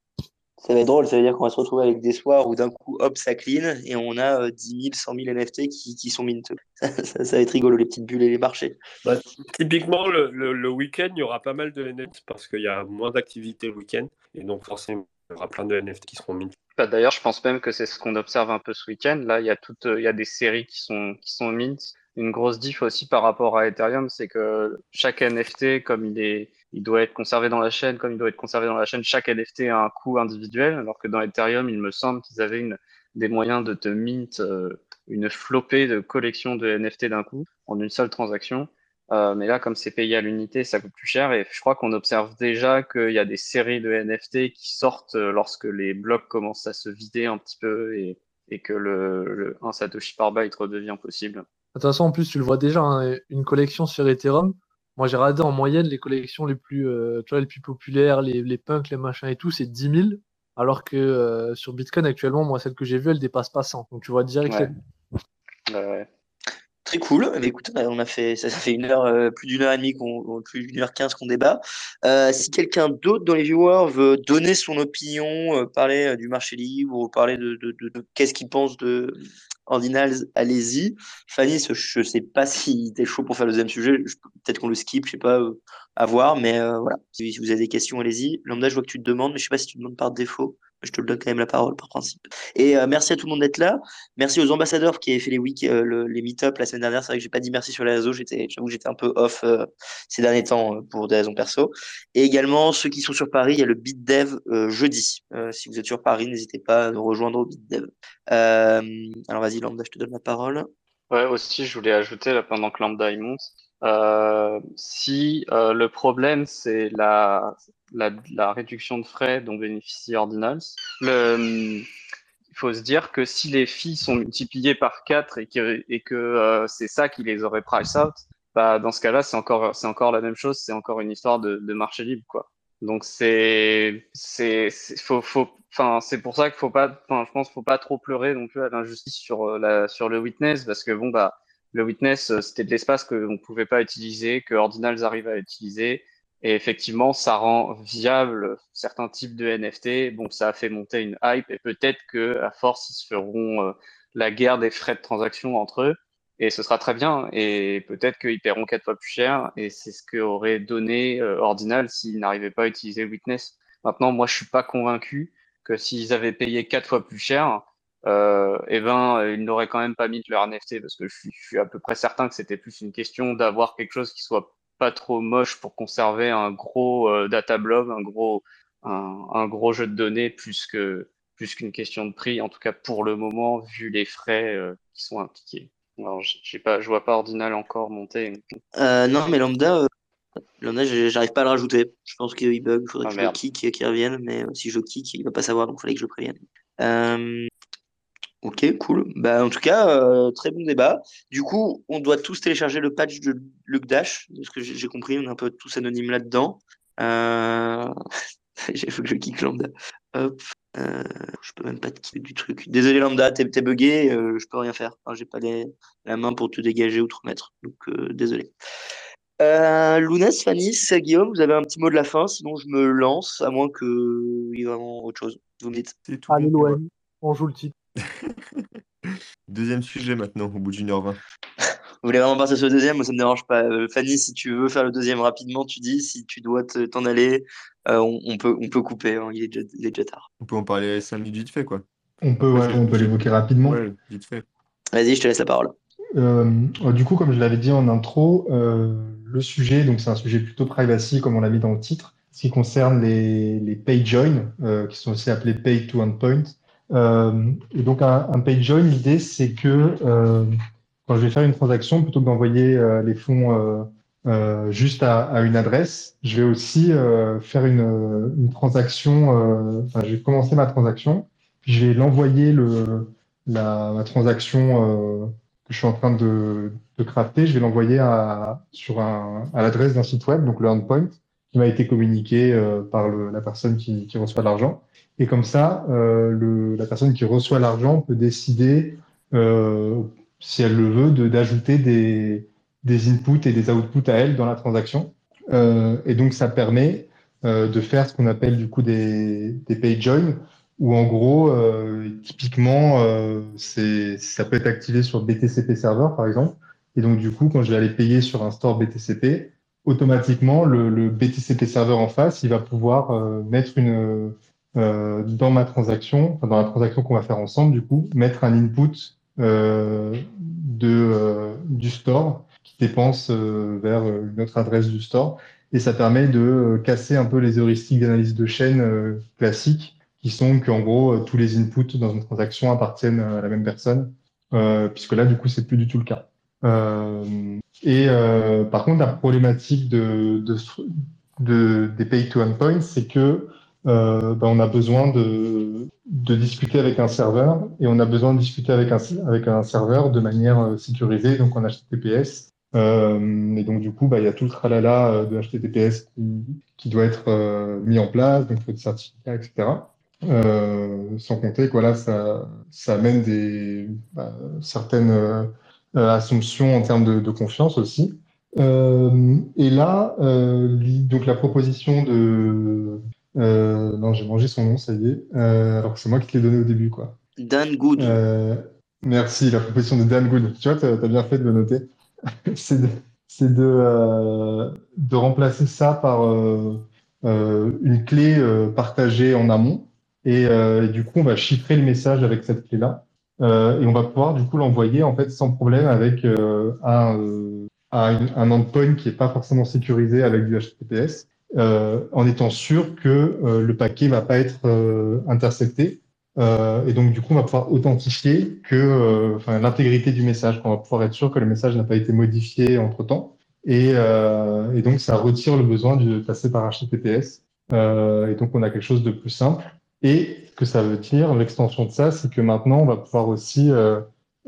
S2: Ça va être drôle, ça veut dire qu'on va se retrouver avec des soirs où d'un coup, hop, ça clean et on a 10 000, 100 000 NFT qui, qui sont mint. Ça, ça, va être rigolo, les petites bulles et les marchés.
S9: Bah, typiquement, le, le, week-end, il y aura pas mal de NFT parce qu'il y a moins d'activité le week-end et donc forcément, il y aura plein de NFT qui seront mint.
S4: Bah, D'ailleurs, je pense même que c'est ce qu'on observe un peu ce week-end. Là, il y a toutes, il y a des séries qui sont, qui sont mint une grosse diff aussi par rapport à Ethereum, c'est que chaque NFT, comme il doit être conservé dans la chaîne, comme il doit être conservé dans la chaîne, chaque NFT a un coût individuel, alors que dans Ethereum, il me semble qu'ils avaient des moyens de te mint euh, une flopée de collections de NFT d'un coup en une seule transaction. Euh, mais là, comme c'est payé à l'unité, ça coûte plus cher. Et je crois qu'on observe déjà qu'il y a des séries de NFT qui sortent euh, lorsque les blocs commencent à se vider un petit peu et, que le, le 1 Satoshi par byte redevient possible.
S8: De toute façon, en plus, tu le vois déjà, hein, une collection sur Ethereum. Moi, j'ai regardé en moyenne les collections les plus, euh, tu vois, les plus populaires, les, les punks, les machins et tout, c'est 10 000. Alors que euh, sur Bitcoin, actuellement, moi, celle que j'ai vue, elle dépasse pas 100. Donc, tu vois direct.
S2: Ouais. Très cool. Mais écoute, on a fait, ça, fait une heure, euh, plus d'une heure et demie, qu'on, plus d'une heure quinze qu'on débat. si quelqu'un d'autre dans les viewers veut donner son opinion, parler du marché libre ou parler de, de, qu'est-ce qu'il pense de, Ordinals, allez-y. Fanny, je sais pas si tu es chaud pour faire le deuxième sujet. Peut-être qu'on le skip, je sais pas, euh, à voir. Mais euh, voilà, si vous avez des questions, allez-y. Lambda, je vois que tu te demandes, mais je sais pas si tu te demandes par défaut je te donne quand même la parole par principe. Et euh, merci à tout le monde d'être là. Merci aux ambassadeurs qui avaient fait les week, euh, les meet-up la semaine dernière. C'est vrai que j'ai pas dit merci sur les réseaux. J'étais, j'avoue que j'étais un peu off euh, ces derniers temps pour des raisons perso. Et également ceux qui sont sur Paris, il y a le Beat Dev jeudi. si vous êtes sur Paris, n'hésitez pas à nous rejoindre au Beat Dev. alors vas-y Lambda, je te donne la parole.
S4: Ouais, aussi je voulais ajouter là pendant que Lambda il monte. si le problème c'est la la, réduction de frais dont bénéficie Ordinals. il faut se dire que si les fees sont multipliées par 4 et que, euh, c'est ça qui les aurait price out, bah, dans ce cas-là, c'est encore, la même chose, c'est encore une histoire de, marché libre. Donc c'est c'est pour ça qu'il faut pas je pense qu'il faut pas trop pleurer non plus à l'injustice sur euh, le witness parce que bah le witness euh, c'était de l'espace que on pouvait pas utiliser que Ordinals arrive à utiliser et effectivement ça rend viable certains types de NFT bon ça a fait monter une hype et peut-être que à force ils se feront euh, la guerre des frais de transaction entre eux et ce sera très bien. Et peut-être qu'ils paieront quatre fois plus cher. Et c'est ce qu'aurait donné euh, Ordinal s'ils n'arrivaient pas à utiliser Witness. Maintenant, moi, je suis pas convaincu que s'ils avaient payé quatre fois plus cher, euh, eh ben, ils n'auraient quand même pas mis de leur NFT parce que je suis, je suis à peu près certain que c'était plus une question d'avoir quelque chose qui soit pas trop moche pour conserver un gros euh, data blob, un gros, un, un, gros jeu de données plus que plus qu'une question de prix. En tout cas, pour le moment, vu les frais euh, qui sont impliqués. Alors, j'ai pas, je vois pas Ordinal encore monter.
S2: Euh, non, mais Lambda, Lambda, j'arrive pas à le rajouter. Je pense qu'il bug. Il faudrait
S4: Ah,
S2: que je le kick qui revienne, mais si je kick, il va pas savoir, donc il fallait que je le prévienne. Ok, cool. Bah, en tout cas, euh, très bon débat. Du coup, on doit tous télécharger le patch de Luke Dash, de ce que j'ai j'ai compris. On est un peu tous anonymes là-dedans. Euh... Il faut que je kick Lambda. Hop. Euh, je peux même pas te kick du truc. Désolé Lambda, t'es t'es bugué, euh, je peux rien faire. Enfin, j'ai pas les, la main pour te dégager ou te remettre. Donc euh, désolé. Euh, Lounès, Fanny, Guillaume, vous avez un petit mot de la fin, sinon je me lance, à moins que il y ait vraiment autre chose. Vous me dites.
S8: Allez, l'OM, on joue le titre.
S3: Deuxième sujet maintenant, au bout d'une heure vingt.
S2: Vous voulez vraiment partir sur le deuxième, moi ça me dérange pas? Euh, Fanny, si tu veux faire le deuxième rapidement, tu dis. Si tu dois te- t'en aller, euh, on, on peut, on peut couper, hein, il, est déjà, il est déjà tard.
S3: On peut en parler cinq minutes vite fait, quoi.
S1: On peut, ouais, on peut l'évoquer rapidement.
S3: Ouais, vite fait.
S2: Vas-y, je te laisse la parole.
S1: Euh, du coup, comme je l'avais dit en intro, euh, le sujet, donc c'est un sujet plutôt privacy, comme on l'a mis dans le titre, ce qui concerne les, les pay join, euh, qui sont aussi appelés pay to endpoint. Euh, et donc, un, un pay join, l'idée, c'est que euh, quand je vais faire une transaction, plutôt que d'envoyer euh, les fonds euh, juste à, à une adresse, je vais aussi euh, faire une, une transaction, euh, enfin, je vais commencer ma transaction, puis je vais l'envoyer le, la, la transaction que je suis en train de, de crafter, je vais l'envoyer à, sur un, à l'adresse d'un site web, donc le endpoint, qui m'a été communiqué euh, par le, la personne qui, qui reçoit l'argent. Et comme ça, euh, le, la personne qui reçoit l'argent peut décider, euh, si elle le veut, d'ajouter des, des inputs et des outputs à elle dans la transaction. Euh, et donc, ça permet euh, de faire ce qu'on appelle du coup des, des pay join, où en gros, euh, typiquement, ça peut être activé sur BTCP Server, par exemple. Et donc, du coup, quand je vais aller payer sur un store BTCP, automatiquement, le, le BTCP Server en face, il va pouvoir euh, mettre une, euh, dans ma transaction, enfin, dans la transaction qu'on va faire ensemble, du coup, mettre un input euh, de, euh, du store qui dépense euh, vers une autre adresse du store. Et ça permet de euh, casser un peu les heuristiques d'analyse de chaîne euh, classiques qui sont qu'en gros, euh, tous les inputs dans une transaction appartiennent à la même personne, euh, puisque là, du coup, c'est plus du tout le cas. Euh, et euh, par contre, la problématique de, de, de- des pay to endpoint, c'est que euh, ben, on a besoin de, discuter avec un serveur et on a besoin de discuter avec un, serveur de manière sécurisée, donc en HTTPS. Euh, et donc, du coup, bah, il y a tout le tralala de HTTPS qui, qui doit être mis en place, donc il faut des certificats, etc. Sans compter que voilà, ça, amène bah, certaines euh, assumptions en termes de, de confiance aussi. Euh, et là, euh, donc la proposition de... Euh, non, j'ai mangé son nom, ça y est. Euh, alors que c'est moi qui te l'ai donné au début, quoi.
S2: Dan Good.
S1: Euh, merci, la proposition de Dan Good. Tu vois, tu as, bien fait de le noter. c'est de, c'est de, de remplacer ça par une clé partagée en amont. Et, et du coup, on va chiffrer le message avec cette clé-là. Euh, et on va pouvoir du coup l'envoyer en fait sans problème avec euh, un, euh, à une- un endpoint qui est pas forcément sécurisé avec du HTTPS, euh, en étant sûr que euh, le paquet va pas être euh, intercepté. Et donc du coup, on va pouvoir authentifier que, enfin, l'intégrité du message, qu'on va pouvoir être sûr que le message n'a pas été modifié entre temps. Et, et donc ça retire le besoin de passer par HTTPS. Et donc on a quelque chose de plus simple. Et que ça veut dire, l'extension de ça, c'est que maintenant, on va pouvoir aussi euh,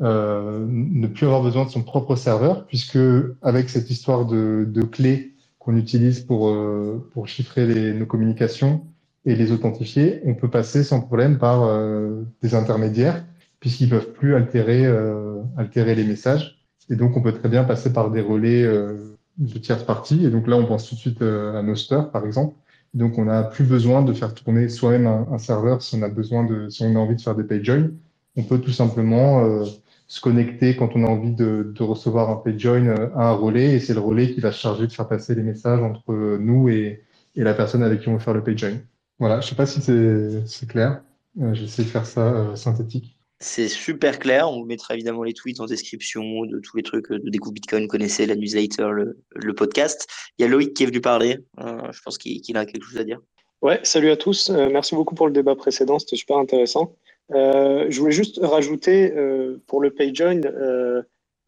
S1: euh, ne plus avoir besoin de son propre serveur, puisque avec cette histoire de, de clé qu'on utilise pour, euh, pour chiffrer les, nos communications et les authentifier, on peut passer sans problème par euh, des intermédiaires, puisqu'ils ne peuvent plus altérer, euh, altérer les messages. Et donc, on peut très bien passer par des relais de tierces parties. Et donc là, on pense tout de suite à Noster, par exemple. Donc, on n'a plus besoin de faire tourner soi-même un, serveur si on a besoin de, si on a envie de faire des page join. On peut tout simplement se connecter quand on a envie de, de recevoir un page join à un relais et c'est le relais qui va se charger de faire passer les messages entre nous et, et la personne avec qui on veut faire le page join. Voilà, je sais pas si c'est clair. Euh, J'essaie de faire ça euh, synthétique.
S2: C'est super clair. On vous mettra évidemment les tweets en description de tous les trucs de Découpe Bitcoin. Connaissez la newsletter, le, podcast. Il y a Loïc qui est venu parler. Euh, je pense qu'il qu a quelque chose à dire.
S10: Ouais, salut à tous. Euh, merci beaucoup pour le débat précédent. C'était super intéressant. Euh, je voulais juste rajouter pour le PayJoin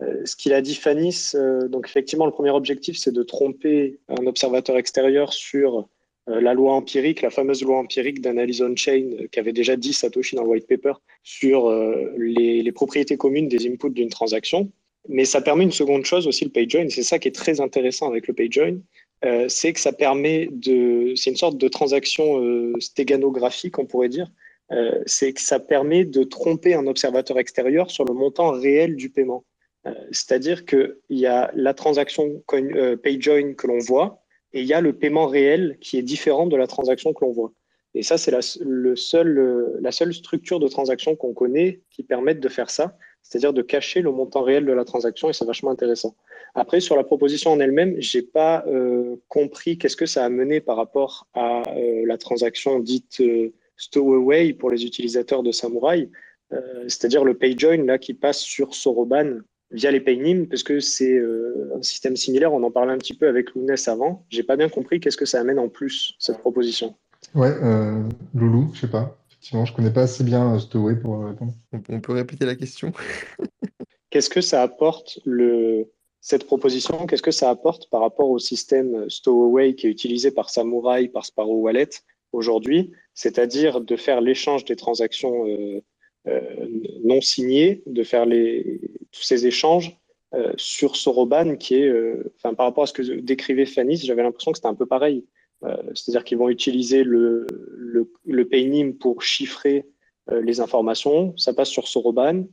S10: ce qu'il a dit Fanis. Donc effectivement, le premier objectif, c'est de tromper un observateur extérieur sur la loi empirique, la fameuse loi empirique d'analyse on-chain qu'avait déjà dit Satoshi dans le white paper sur les, les, propriétés communes des inputs d'une transaction. Mais ça permet une seconde chose aussi, le PayJoin. C'est ça qui est très intéressant avec le PayJoin. Euh, c'est que ça permet de. C'est une sorte de transaction euh, stéganographique, on pourrait dire, euh, c'est que ça permet de tromper un observateur extérieur sur le montant réel du paiement. Euh, c'est-à-dire qu'il y a la transaction euh, PayJoin que l'on voit et il y a le paiement réel qui est différent de la transaction que l'on voit. Et ça, c'est la, seul, la seule structure de transaction qu'on connaît qui permette de faire ça, c'est-à-dire de cacher le montant réel de la transaction, et c'est vachement intéressant. Après, sur la proposition en elle-même, j'ai pas euh, compris qu'est-ce que ça a mené par rapport à euh, la transaction dite euh, stowaway pour les utilisateurs de Samurai, euh, c'est-à-dire le PayJoin qui passe sur Soroban via les Paynim, parce que c'est euh, un système similaire. On en parlait un petit peu avec Lounès avant. J'ai pas bien compris qu'est-ce que ça amène en plus cette proposition.
S1: Ouais, euh, Loulou, je sais pas. Effectivement, je connais pas assez bien Stowaway pour répondre.
S3: On peut répéter la question
S10: Qu'est-ce que ça apporte le cette proposition, qu'est-ce que ça apporte par rapport au système Stowaway qui est utilisé par Samurai, par Sparrow Wallet aujourd'hui, c'est-à-dire de faire l'échange des transactions euh, euh, non signées, de faire les, tous ces échanges euh, sur Soroban, qui est, euh, enfin, par rapport à ce que décrivait Fanny, j'avais l'impression que c'était un peu pareil. Euh, c'est-à-dire qu'ils vont utiliser le, le, le pour chiffrer les informations, ça passe sur Soroban,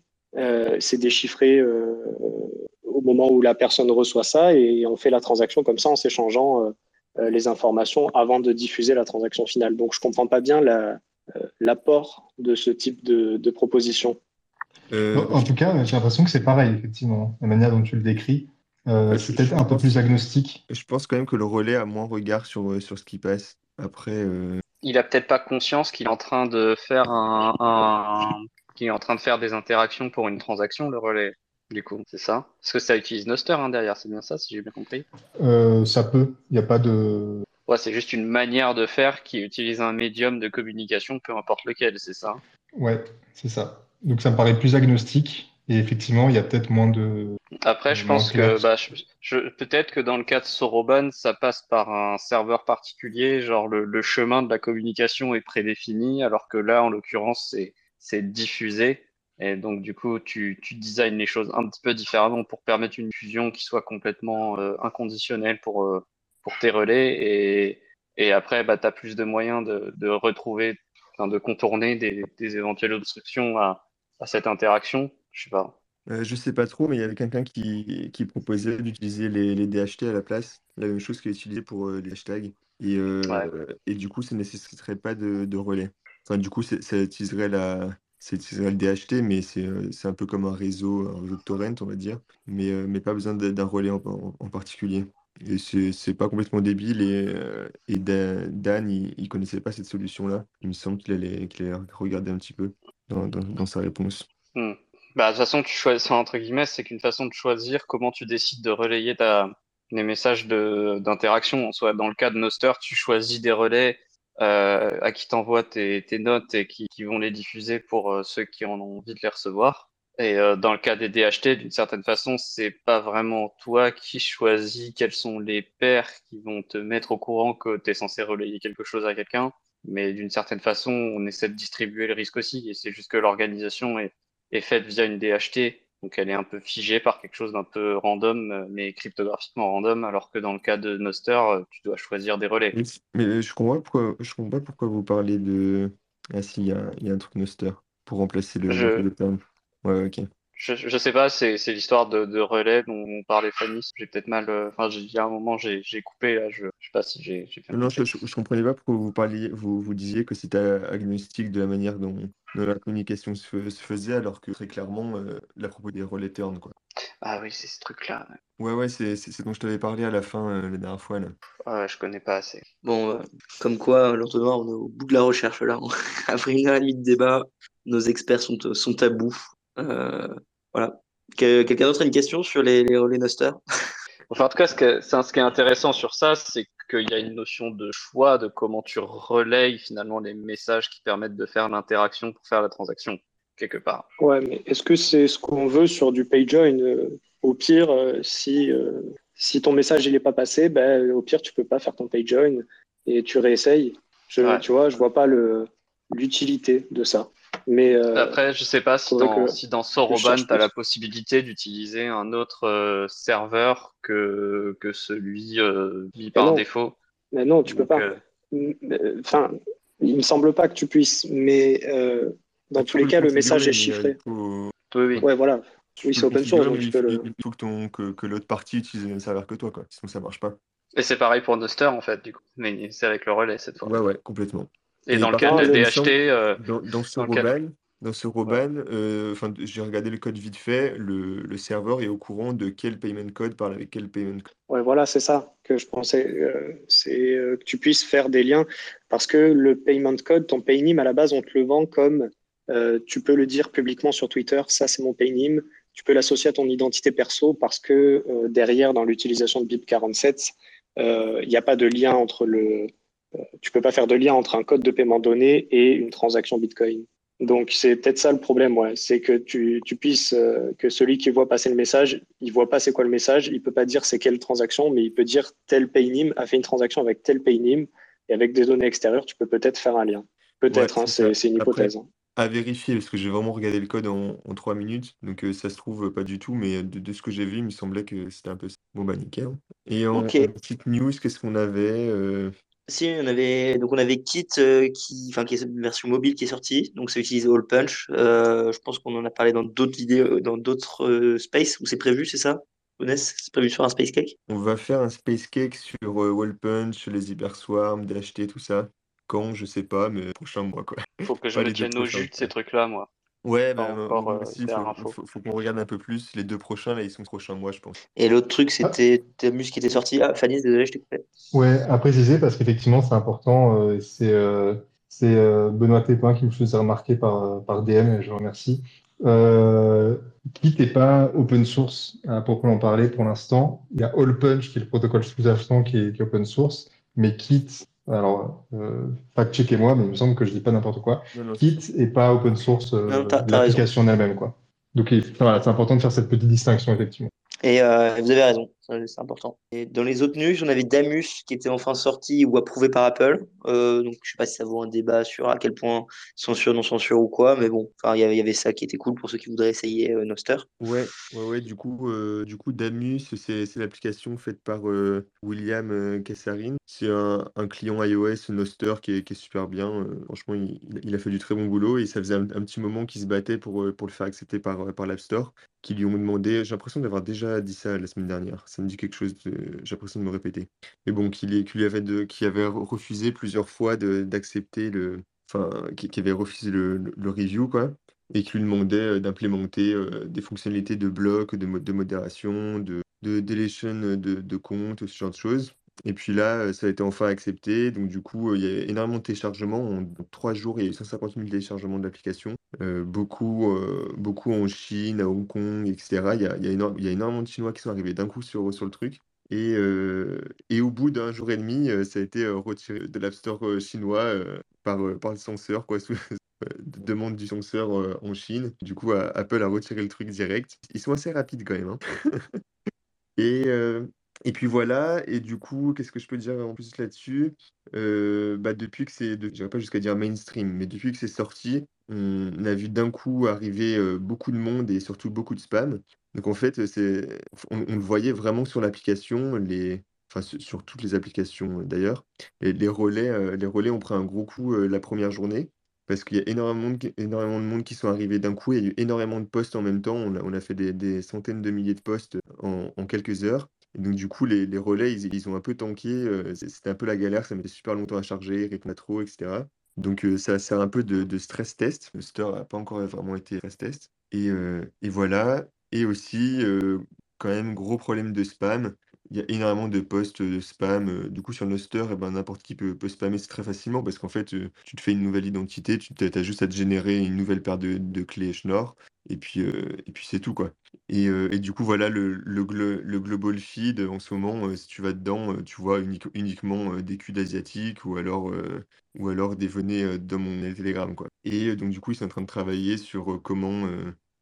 S10: c'est déchiffré au moment où la personne reçoit ça et on fait la transaction comme ça en s'échangeant euh, les informations avant de diffuser la transaction finale. Donc je comprends pas bien l'apport la, de ce type de proposition.
S1: Euh, en tout cas, j'ai l'impression que c'est pareil, effectivement, la manière dont tu le décris. Euh, c'est peut-être un peu plus agnostique.
S3: Je pense quand même que le relais a moins regard sur, sur ce qui passe. Après. Euh...
S4: Il a peut-être pas conscience qu'il est en train de faire un, un... qu'il est en train de faire des interactions pour une transaction, le relais du coup, c'est ça Parce que ça utilise Noster hein, derrière, c'est bien ça, si j'ai bien compris
S1: euh, Ça peut, il n'y a pas de...
S4: Ouais, c'est juste une manière de faire qui utilise un médium de communication, peu importe lequel, c'est ça
S1: Ouais, c'est ça. Donc ça me paraît plus agnostique, et effectivement, il y a peut-être moins de...
S4: Après, je pense que bah, je, je, peut-être que dans le cas de Soroban, ça passe par un serveur particulier, genre le, le chemin de la communication est prédéfini, alors que là, en l'occurrence, c'est diffusé. Et donc, du coup, tu, tu designes les choses un petit peu différemment pour permettre une fusion qui soit complètement euh, inconditionnelle pour, euh, pour tes relais. Et, et après, bah, tu as plus de moyens de, de retrouver, de contourner des, des éventuelles obstructions à, à cette interaction. Je sais pas.
S3: Euh, je sais pas trop, mais il y avait quelqu'un qui, qui proposait d'utiliser les, les DHT à la place, la même chose qu'il utilisé pour euh, les hashtags. Et, euh, ouais. et du coup, ça ne nécessiterait pas de, de relais. Enfin, du coup, ça utiliserait la, c'est le DHT, mais c'est un peu comme un réseau, un réseau de torrent, on va dire, mais, mais pas besoin d'un relais en, en, en, particulier. Et c'est pas complètement débile, et, et Dan, il, il connaissait pas cette solution-là. Il me semble qu'il allait, qu'il allait regarder un petit peu dans, dans, dans sa réponse.
S4: Hmm. Bah, de toute façon, tu choisis, entre guillemets, c'est qu'une façon de choisir comment tu décides de relayer ta, les messages d'interaction. Soit dans le cas de Noster, tu choisis des relais euh, à qui t'envoies tes, tes, notes et qui, qui, vont les diffuser pour euh, ceux qui en ont envie de les recevoir. Et euh, dans le cas des DHT, d'une certaine façon, c'est pas vraiment toi qui choisis quels sont les pairs qui vont te mettre au courant que tu es censé relayer quelque chose à quelqu'un. Mais d'une certaine façon, on essaie de distribuer le risque aussi. Et c'est juste que l'organisation est, est faite via une DHT Donc elle est un peu figée par quelque chose d'un peu random, euh, mais cryptographiquement random, alors que dans le cas de Noster, euh, tu dois choisir des relais.
S3: Mais, je comprends pas pourquoi, je comprends pas pourquoi vous parlez de. Ah si, il y a, il y a un truc Noster pour remplacer le,
S4: Je-
S3: le terme. Ouais, ok.
S4: Je, je sais pas, c'est l'histoire de, de relais dont on parlait Fanny. J'ai peut-être mal. euh, Enfin, j'ai- il y a un moment, j'ai coupé là. Je, je sais pas si j'ai
S3: Non, je, je, je comprenais pas pourquoi vous parliez, vous, vous disiez que c'était agnostique de la manière dont, dont la communication se, faisait, alors que très clairement, euh, la propos des relais turn, quoi.
S4: Ah oui, c'est ce truc-là. ouais.
S3: Ouais, ouais, c'est dont je t'avais parlé à la fin, euh, la dernière fois, là.
S4: Ouais, je connais pas assez.
S2: Bon, euh, comme quoi, l'entonnoir, on est au bout de la recherche là. Après une heure et demie de débat, nos experts sont, sont à bout. Euh, voilà. Que- Quelqu'un d'autre a une question sur les, les relais Noster
S4: Enfin, en tout cas, ce, que, c'est- ce qui est intéressant sur ça, c'est qu'il y a une notion de choix de comment tu relayes finalement les messages qui permettent de faire l'interaction pour faire la transaction, quelque part.
S10: Ouais, mais est-ce que c'est ce qu'on veut sur du PayJoin? Euh, Au pire, euh, si, euh, si ton message il est pas passé, ben, au pire, tu peux pas faire ton PayJoin et tu réessayes. Je,
S4: Ouais.
S10: Tu vois, je vois pas le, l'utilité de ça. Mais euh,
S4: Après, je sais pas si dans,
S10: que-
S4: si dans
S10: je
S4: Soroban, tu as la possibilité d'utiliser un autre euh, serveur que, que celui euh, mis par
S10: non.
S4: défaut.
S10: mais non, tu peux
S4: Donc,
S10: pas.
S4: euh,
S10: Enfin, il me semble pas que tu puisses, mais euh, dans
S3: tu
S10: tous les
S3: peux
S10: cas, le message est chiffré.
S3: faut-
S4: oui, oui.
S10: Ouais, voilà. Oui, c'est
S3: peux
S10: open source, donc
S3: mais
S10: tu
S3: il
S10: peux
S3: faut,
S10: le.
S3: il faut que, ton, que, que l'autre partie utilise le même serveur que toi, quoi. Sinon, ça marche pas.
S4: Et c'est pareil pour Noster, en fait, du coup. Mais c'est avec le relais cette fois.
S3: Ouais, ouais, complètement.
S4: Et,
S3: Et
S4: dans le
S3: par
S4: cas
S10: contre,
S4: de
S10: il
S3: me
S4: DHT,
S3: semble-
S4: euh,
S3: Dans, dans ce
S4: dans
S3: dans euh, j'ai regardé le code vite fait, le, le serveur est au courant de quel payment code parle avec quel payment code.
S10: Ouais, voilà, c'est ça que je pensais. euh, c'est euh, que tu puisses faire des liens parce que le payment code, ton paynim à la base, on te le vend comme euh, tu peux le dire publiquement sur Twitter, ça c'est mon paynim. Tu peux l'associer à ton identité perso parce que euh, derrière, dans l'utilisation de BIP47, euh, il n'y a pas de lien entre le. Euh, tu peux pas faire de lien entre un code de paiement donné et une transaction Bitcoin. Donc c'est peut-être ça le problème, ouais. C'est que tu, tu puisses euh, que celui qui voit passer le message, il voit pas c'est quoi le message, il peut pas dire c'est quelle transaction, mais il peut dire tel paynim a fait une transaction avec tel paynim et avec des données extérieures, tu peux peut-être faire un lien. Peut-être,
S3: Ouais,
S10: hein,
S3: c'est ça.
S10: c'est c'est une
S3: Après,
S10: hypothèse. hein.
S3: À vérifier, parce que j'ai vraiment regardé le code en, en 3 minutes, donc euh, ça se trouve euh, pas du tout, mais de, de ce que j'ai vu, il me semblait que c'était un peu ça. Bon bah nickel. Et en,
S2: Ok.
S3: en petite news, qu'est-ce qu'on avait euh,
S2: Si, on avait, donc on avait Kit euh, qui, enfin, qui est une version mobile qui est sortie, donc c'est utilisé All Punch. Euh, je pense qu'on en a parlé dans d'autres vidéos, dans d'autres euh, space où c'est prévu, c'est ça? Onès, c'est prévu sur un Space Cake?
S3: On va faire un Space Cake sur euh, Wall Punch, les Hyperswarm, DHT, tout ça. Quand, je sais pas, mais prochain mois, quoi.
S4: faut que je
S3: Pas
S4: me
S3: les deux
S4: tienne au
S3: prochains.
S4: jus de ces trucs-là, moi.
S3: Ouais, bah,
S4: encore, euh,
S3: aussi, faut,
S4: info.
S3: faut, faut qu'on regarde un peu plus. Les deux prochains, là, ils sont prochains mois, je pense.
S2: Et l'autre truc, c'était Damus qui était sorti. Ah, Fanny, désolé, je t'ai coupé.
S1: Ouais, à préciser parce qu'effectivement c'est important. euh, c'est euh, c'est euh, Benoît Tépin qui me faisait remarquer par, par DM et je le remercie. Euh, Git n'est pas open source à proprement parler pour l'instant. Il y a AllPunch qui est le protocole sous-jacent qui est, qui est open source, mais Git, alors euh, fact-checkez-moi, mais il me semble que je dis pas n'importe quoi.
S3: Non, non,
S1: Git est pas open source euh,
S2: Non, t'as- t'as
S1: l'application elle-même quoi. Donc il- voilà, c'est important de faire cette petite distinction effectivement.
S2: Et euh, vous avez raison, c'est important. Et dans les autres news, on avait Damus qui était enfin sorti ou approuvé par Apple. Euh, donc je sais pas si ça vaut un débat sur à quel point censure, non censure ou quoi, mais bon, il y avait- ça qui était cool pour ceux qui voudraient essayer euh, Noster.
S3: Ouais, ouais, ouais, du coup, euh, du coup Damus, c'est l'application faite par euh, William euh, Kassarin. C'est un, client iOS Noster qui est, qui est super bien. franchement, il, a fait du très bon boulot et ça faisait un, petit moment qu'il se battait pour, pour le faire accepter par, par l'App Store, qui lui ont demandé, j'ai l'impression d'avoir déjà dit ça la semaine dernière, me dit quelque chose, de- j'ai l'impression de me répéter. Mais bon, qu'il avait, refusé plusieurs fois d'accepter le... Enfin, qui, avait refusé le, review, quoi et qui lui demandait euh, d'implémenter euh, des fonctionnalités de bloc, de de modération, de, de deletion de, de comptes, ce genre de choses. Et puis là, ça a été enfin accepté. Donc du coup, il y a énormément de téléchargements. En trois jours, il y a eu 150 000 téléchargements de l'application. Beaucoup, beaucoup en Chine, à Hong Kong, etc. Il y a, il y a énormément de Chinois qui sont arrivés d'un coup sur, sur le truc. Et, et au bout d'un jour et demi, ça a été retiré de l'App Store chinois par, par le censeur, quoi, demande du censeur en Chine. Du coup, Apple a retiré le truc direct. Ils sont assez rapides quand même. hein. Et, et puis voilà, et du coup, qu'est-ce que je peux dire en plus là-dessus? Bah, depuis que c'est j'irai pas jusqu'à dire mainstream, mais depuis que c'est sorti, on a vu d'un coup arriver, beaucoup de monde et surtout beaucoup de spam. Donc en fait, c'est on le voyait vraiment sur l'application, les enfin su sur toutes les applications, d'ailleurs. Les relais, les relais ont pris un gros coup, la première journée parce qu'il y a énormément de énormément de monde qui sont arrivés d'un coup. Il y a eu énormément de posts en même temps. On a fait des centaines de milliers de posts en en quelques heures. Et donc du coup, les relais, ils ont un peu tanké, heu, c c'était un peu la galère, ça mettait super longtemps à charger, répondaient pas trop et cetera. Donc heu, ça sert un peu de stress test. Le store a pas encore vraiment été stress test et et voilà et aussi, quand même gros problème de spam. Il y a énormément de posts, de spam, heu, du coup sur Noster et ben, n'importe qui peut peut spammer, très facilement parce qu'en fait, heu, tu te fais une nouvelle identité, tu as juste à te générer une nouvelle paire de clés Schnorr et puis, puis c'est tout, quoi. Et et du coup, voilà, le le glo le global feed, en ce moment, si tu vas dedans, tu vois unique uniquement, des culs d'asiatiques ou alors, ou alors des venez, dans mon Telegram, quoi. Et donc du coup, ils sont en train de travailler sur, comment,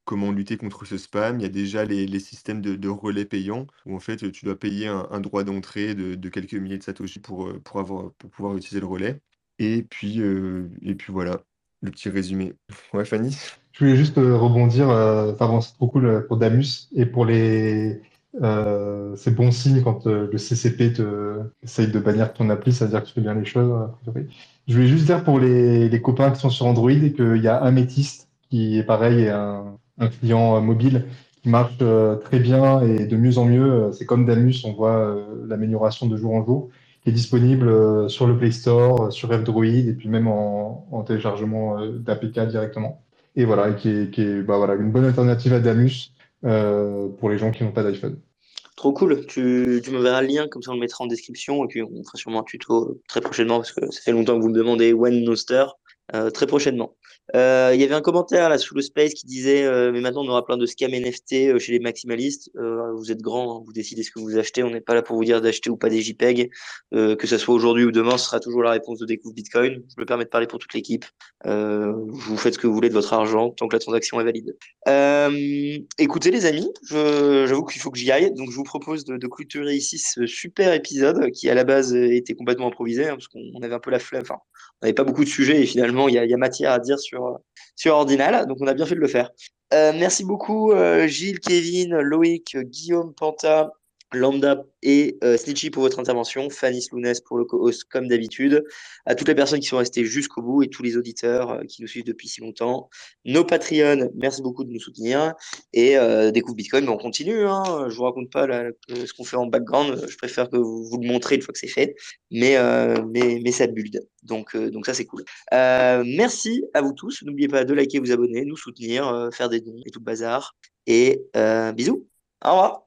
S3: comment lutter contre ce spam. Il y a déjà les systèmes de relais payants où en fait, tu dois payer un droit d'entrée de quelques milliers de satoshis pour, heu, pour avoir pour pouvoir utiliser le relais. Et puis, heu et puis voilà, le petit résumé. Ouais, Fanny?
S1: Je voulais juste euh, rebondir, euh, enfin bon, c'est trop cool euh, pour Damus et pour les. Euh, c'est bon signe quand euh, le CCP essaye de bannir ton appli, ça veut dire que tu fais bien les choses. priori. Je voulais juste dire pour les, les copains qui sont sur Android qu'il y a un métiste qui est pareil, et un, un client euh, mobile qui marche euh, très bien et de mieux en mieux. Euh, C'est comme Damus, on voit l'amélioration de jour en jour, qui est disponible sur le Play Store, sur F-Droid et puis même en, en téléchargement d'APK directement et voilà, qui est, bah voilà, une bonne alternative à Damus euh, pour les gens qui n'ont pas d'iPhone.
S2: Trop cool. Tu, tu me verras le lien, comme ça on le mettra en description. Et puis on fera sûrement un tuto très prochainement parce que ça fait longtemps que vous me demandez when Noster. Euh, très prochainement. Euh, Il y avait un commentaire là sous le space qui disait euh, mais maintenant on aura plein de scams NFT chez les maximalistes. Vous êtes grands, hein, vous décidez ce que vous achetez. On n'est pas là pour vous dire d'acheter ou pas des JPEG. Que ce soit aujourd'hui ou demain, ce sera toujours la réponse de découvre Bitcoin. Je me permets de parler pour toute l'équipe. Vous faites ce que vous voulez de votre argent tant que la transaction est valide. Écoutez les amis, j'avoue qu'il faut que j'y aille, donc je vous propose de, clôturer ici ce super épisode qui à la base était complètement improvisé hein, parce qu'on on avait un peu la flemme. Enfin, on n'avait pas beaucoup de sujets et finalement il y a, matière à dire sur sur Ordinal, donc on a bien fait de le faire. Euh, merci beaucoup euh, Gilles, Kevin, Loïc, Guillaume, Panta, Lambda et euh, Snitchy pour votre intervention, Fanny Slounès pour le co-host comme d'habitude, à toutes les personnes qui sont restées jusqu'au bout et tous les auditeurs euh, qui nous suivent depuis si longtemps. Nos Patreons, merci beaucoup de nous soutenir. Et euh, découvre Bitcoin, mais on continue. Hein. Je vous raconte pas là, que- ce qu'on fait en background. Je préfère que vous, vous le montrez une fois que c'est fait. Mais, euh, mais, mais ça build. Donc, donc ça, c'est cool. Merci à vous tous. N'oubliez pas de liker, vous abonner, nous soutenir, faire des dons et tout le bazar. Et bisous. Au revoir.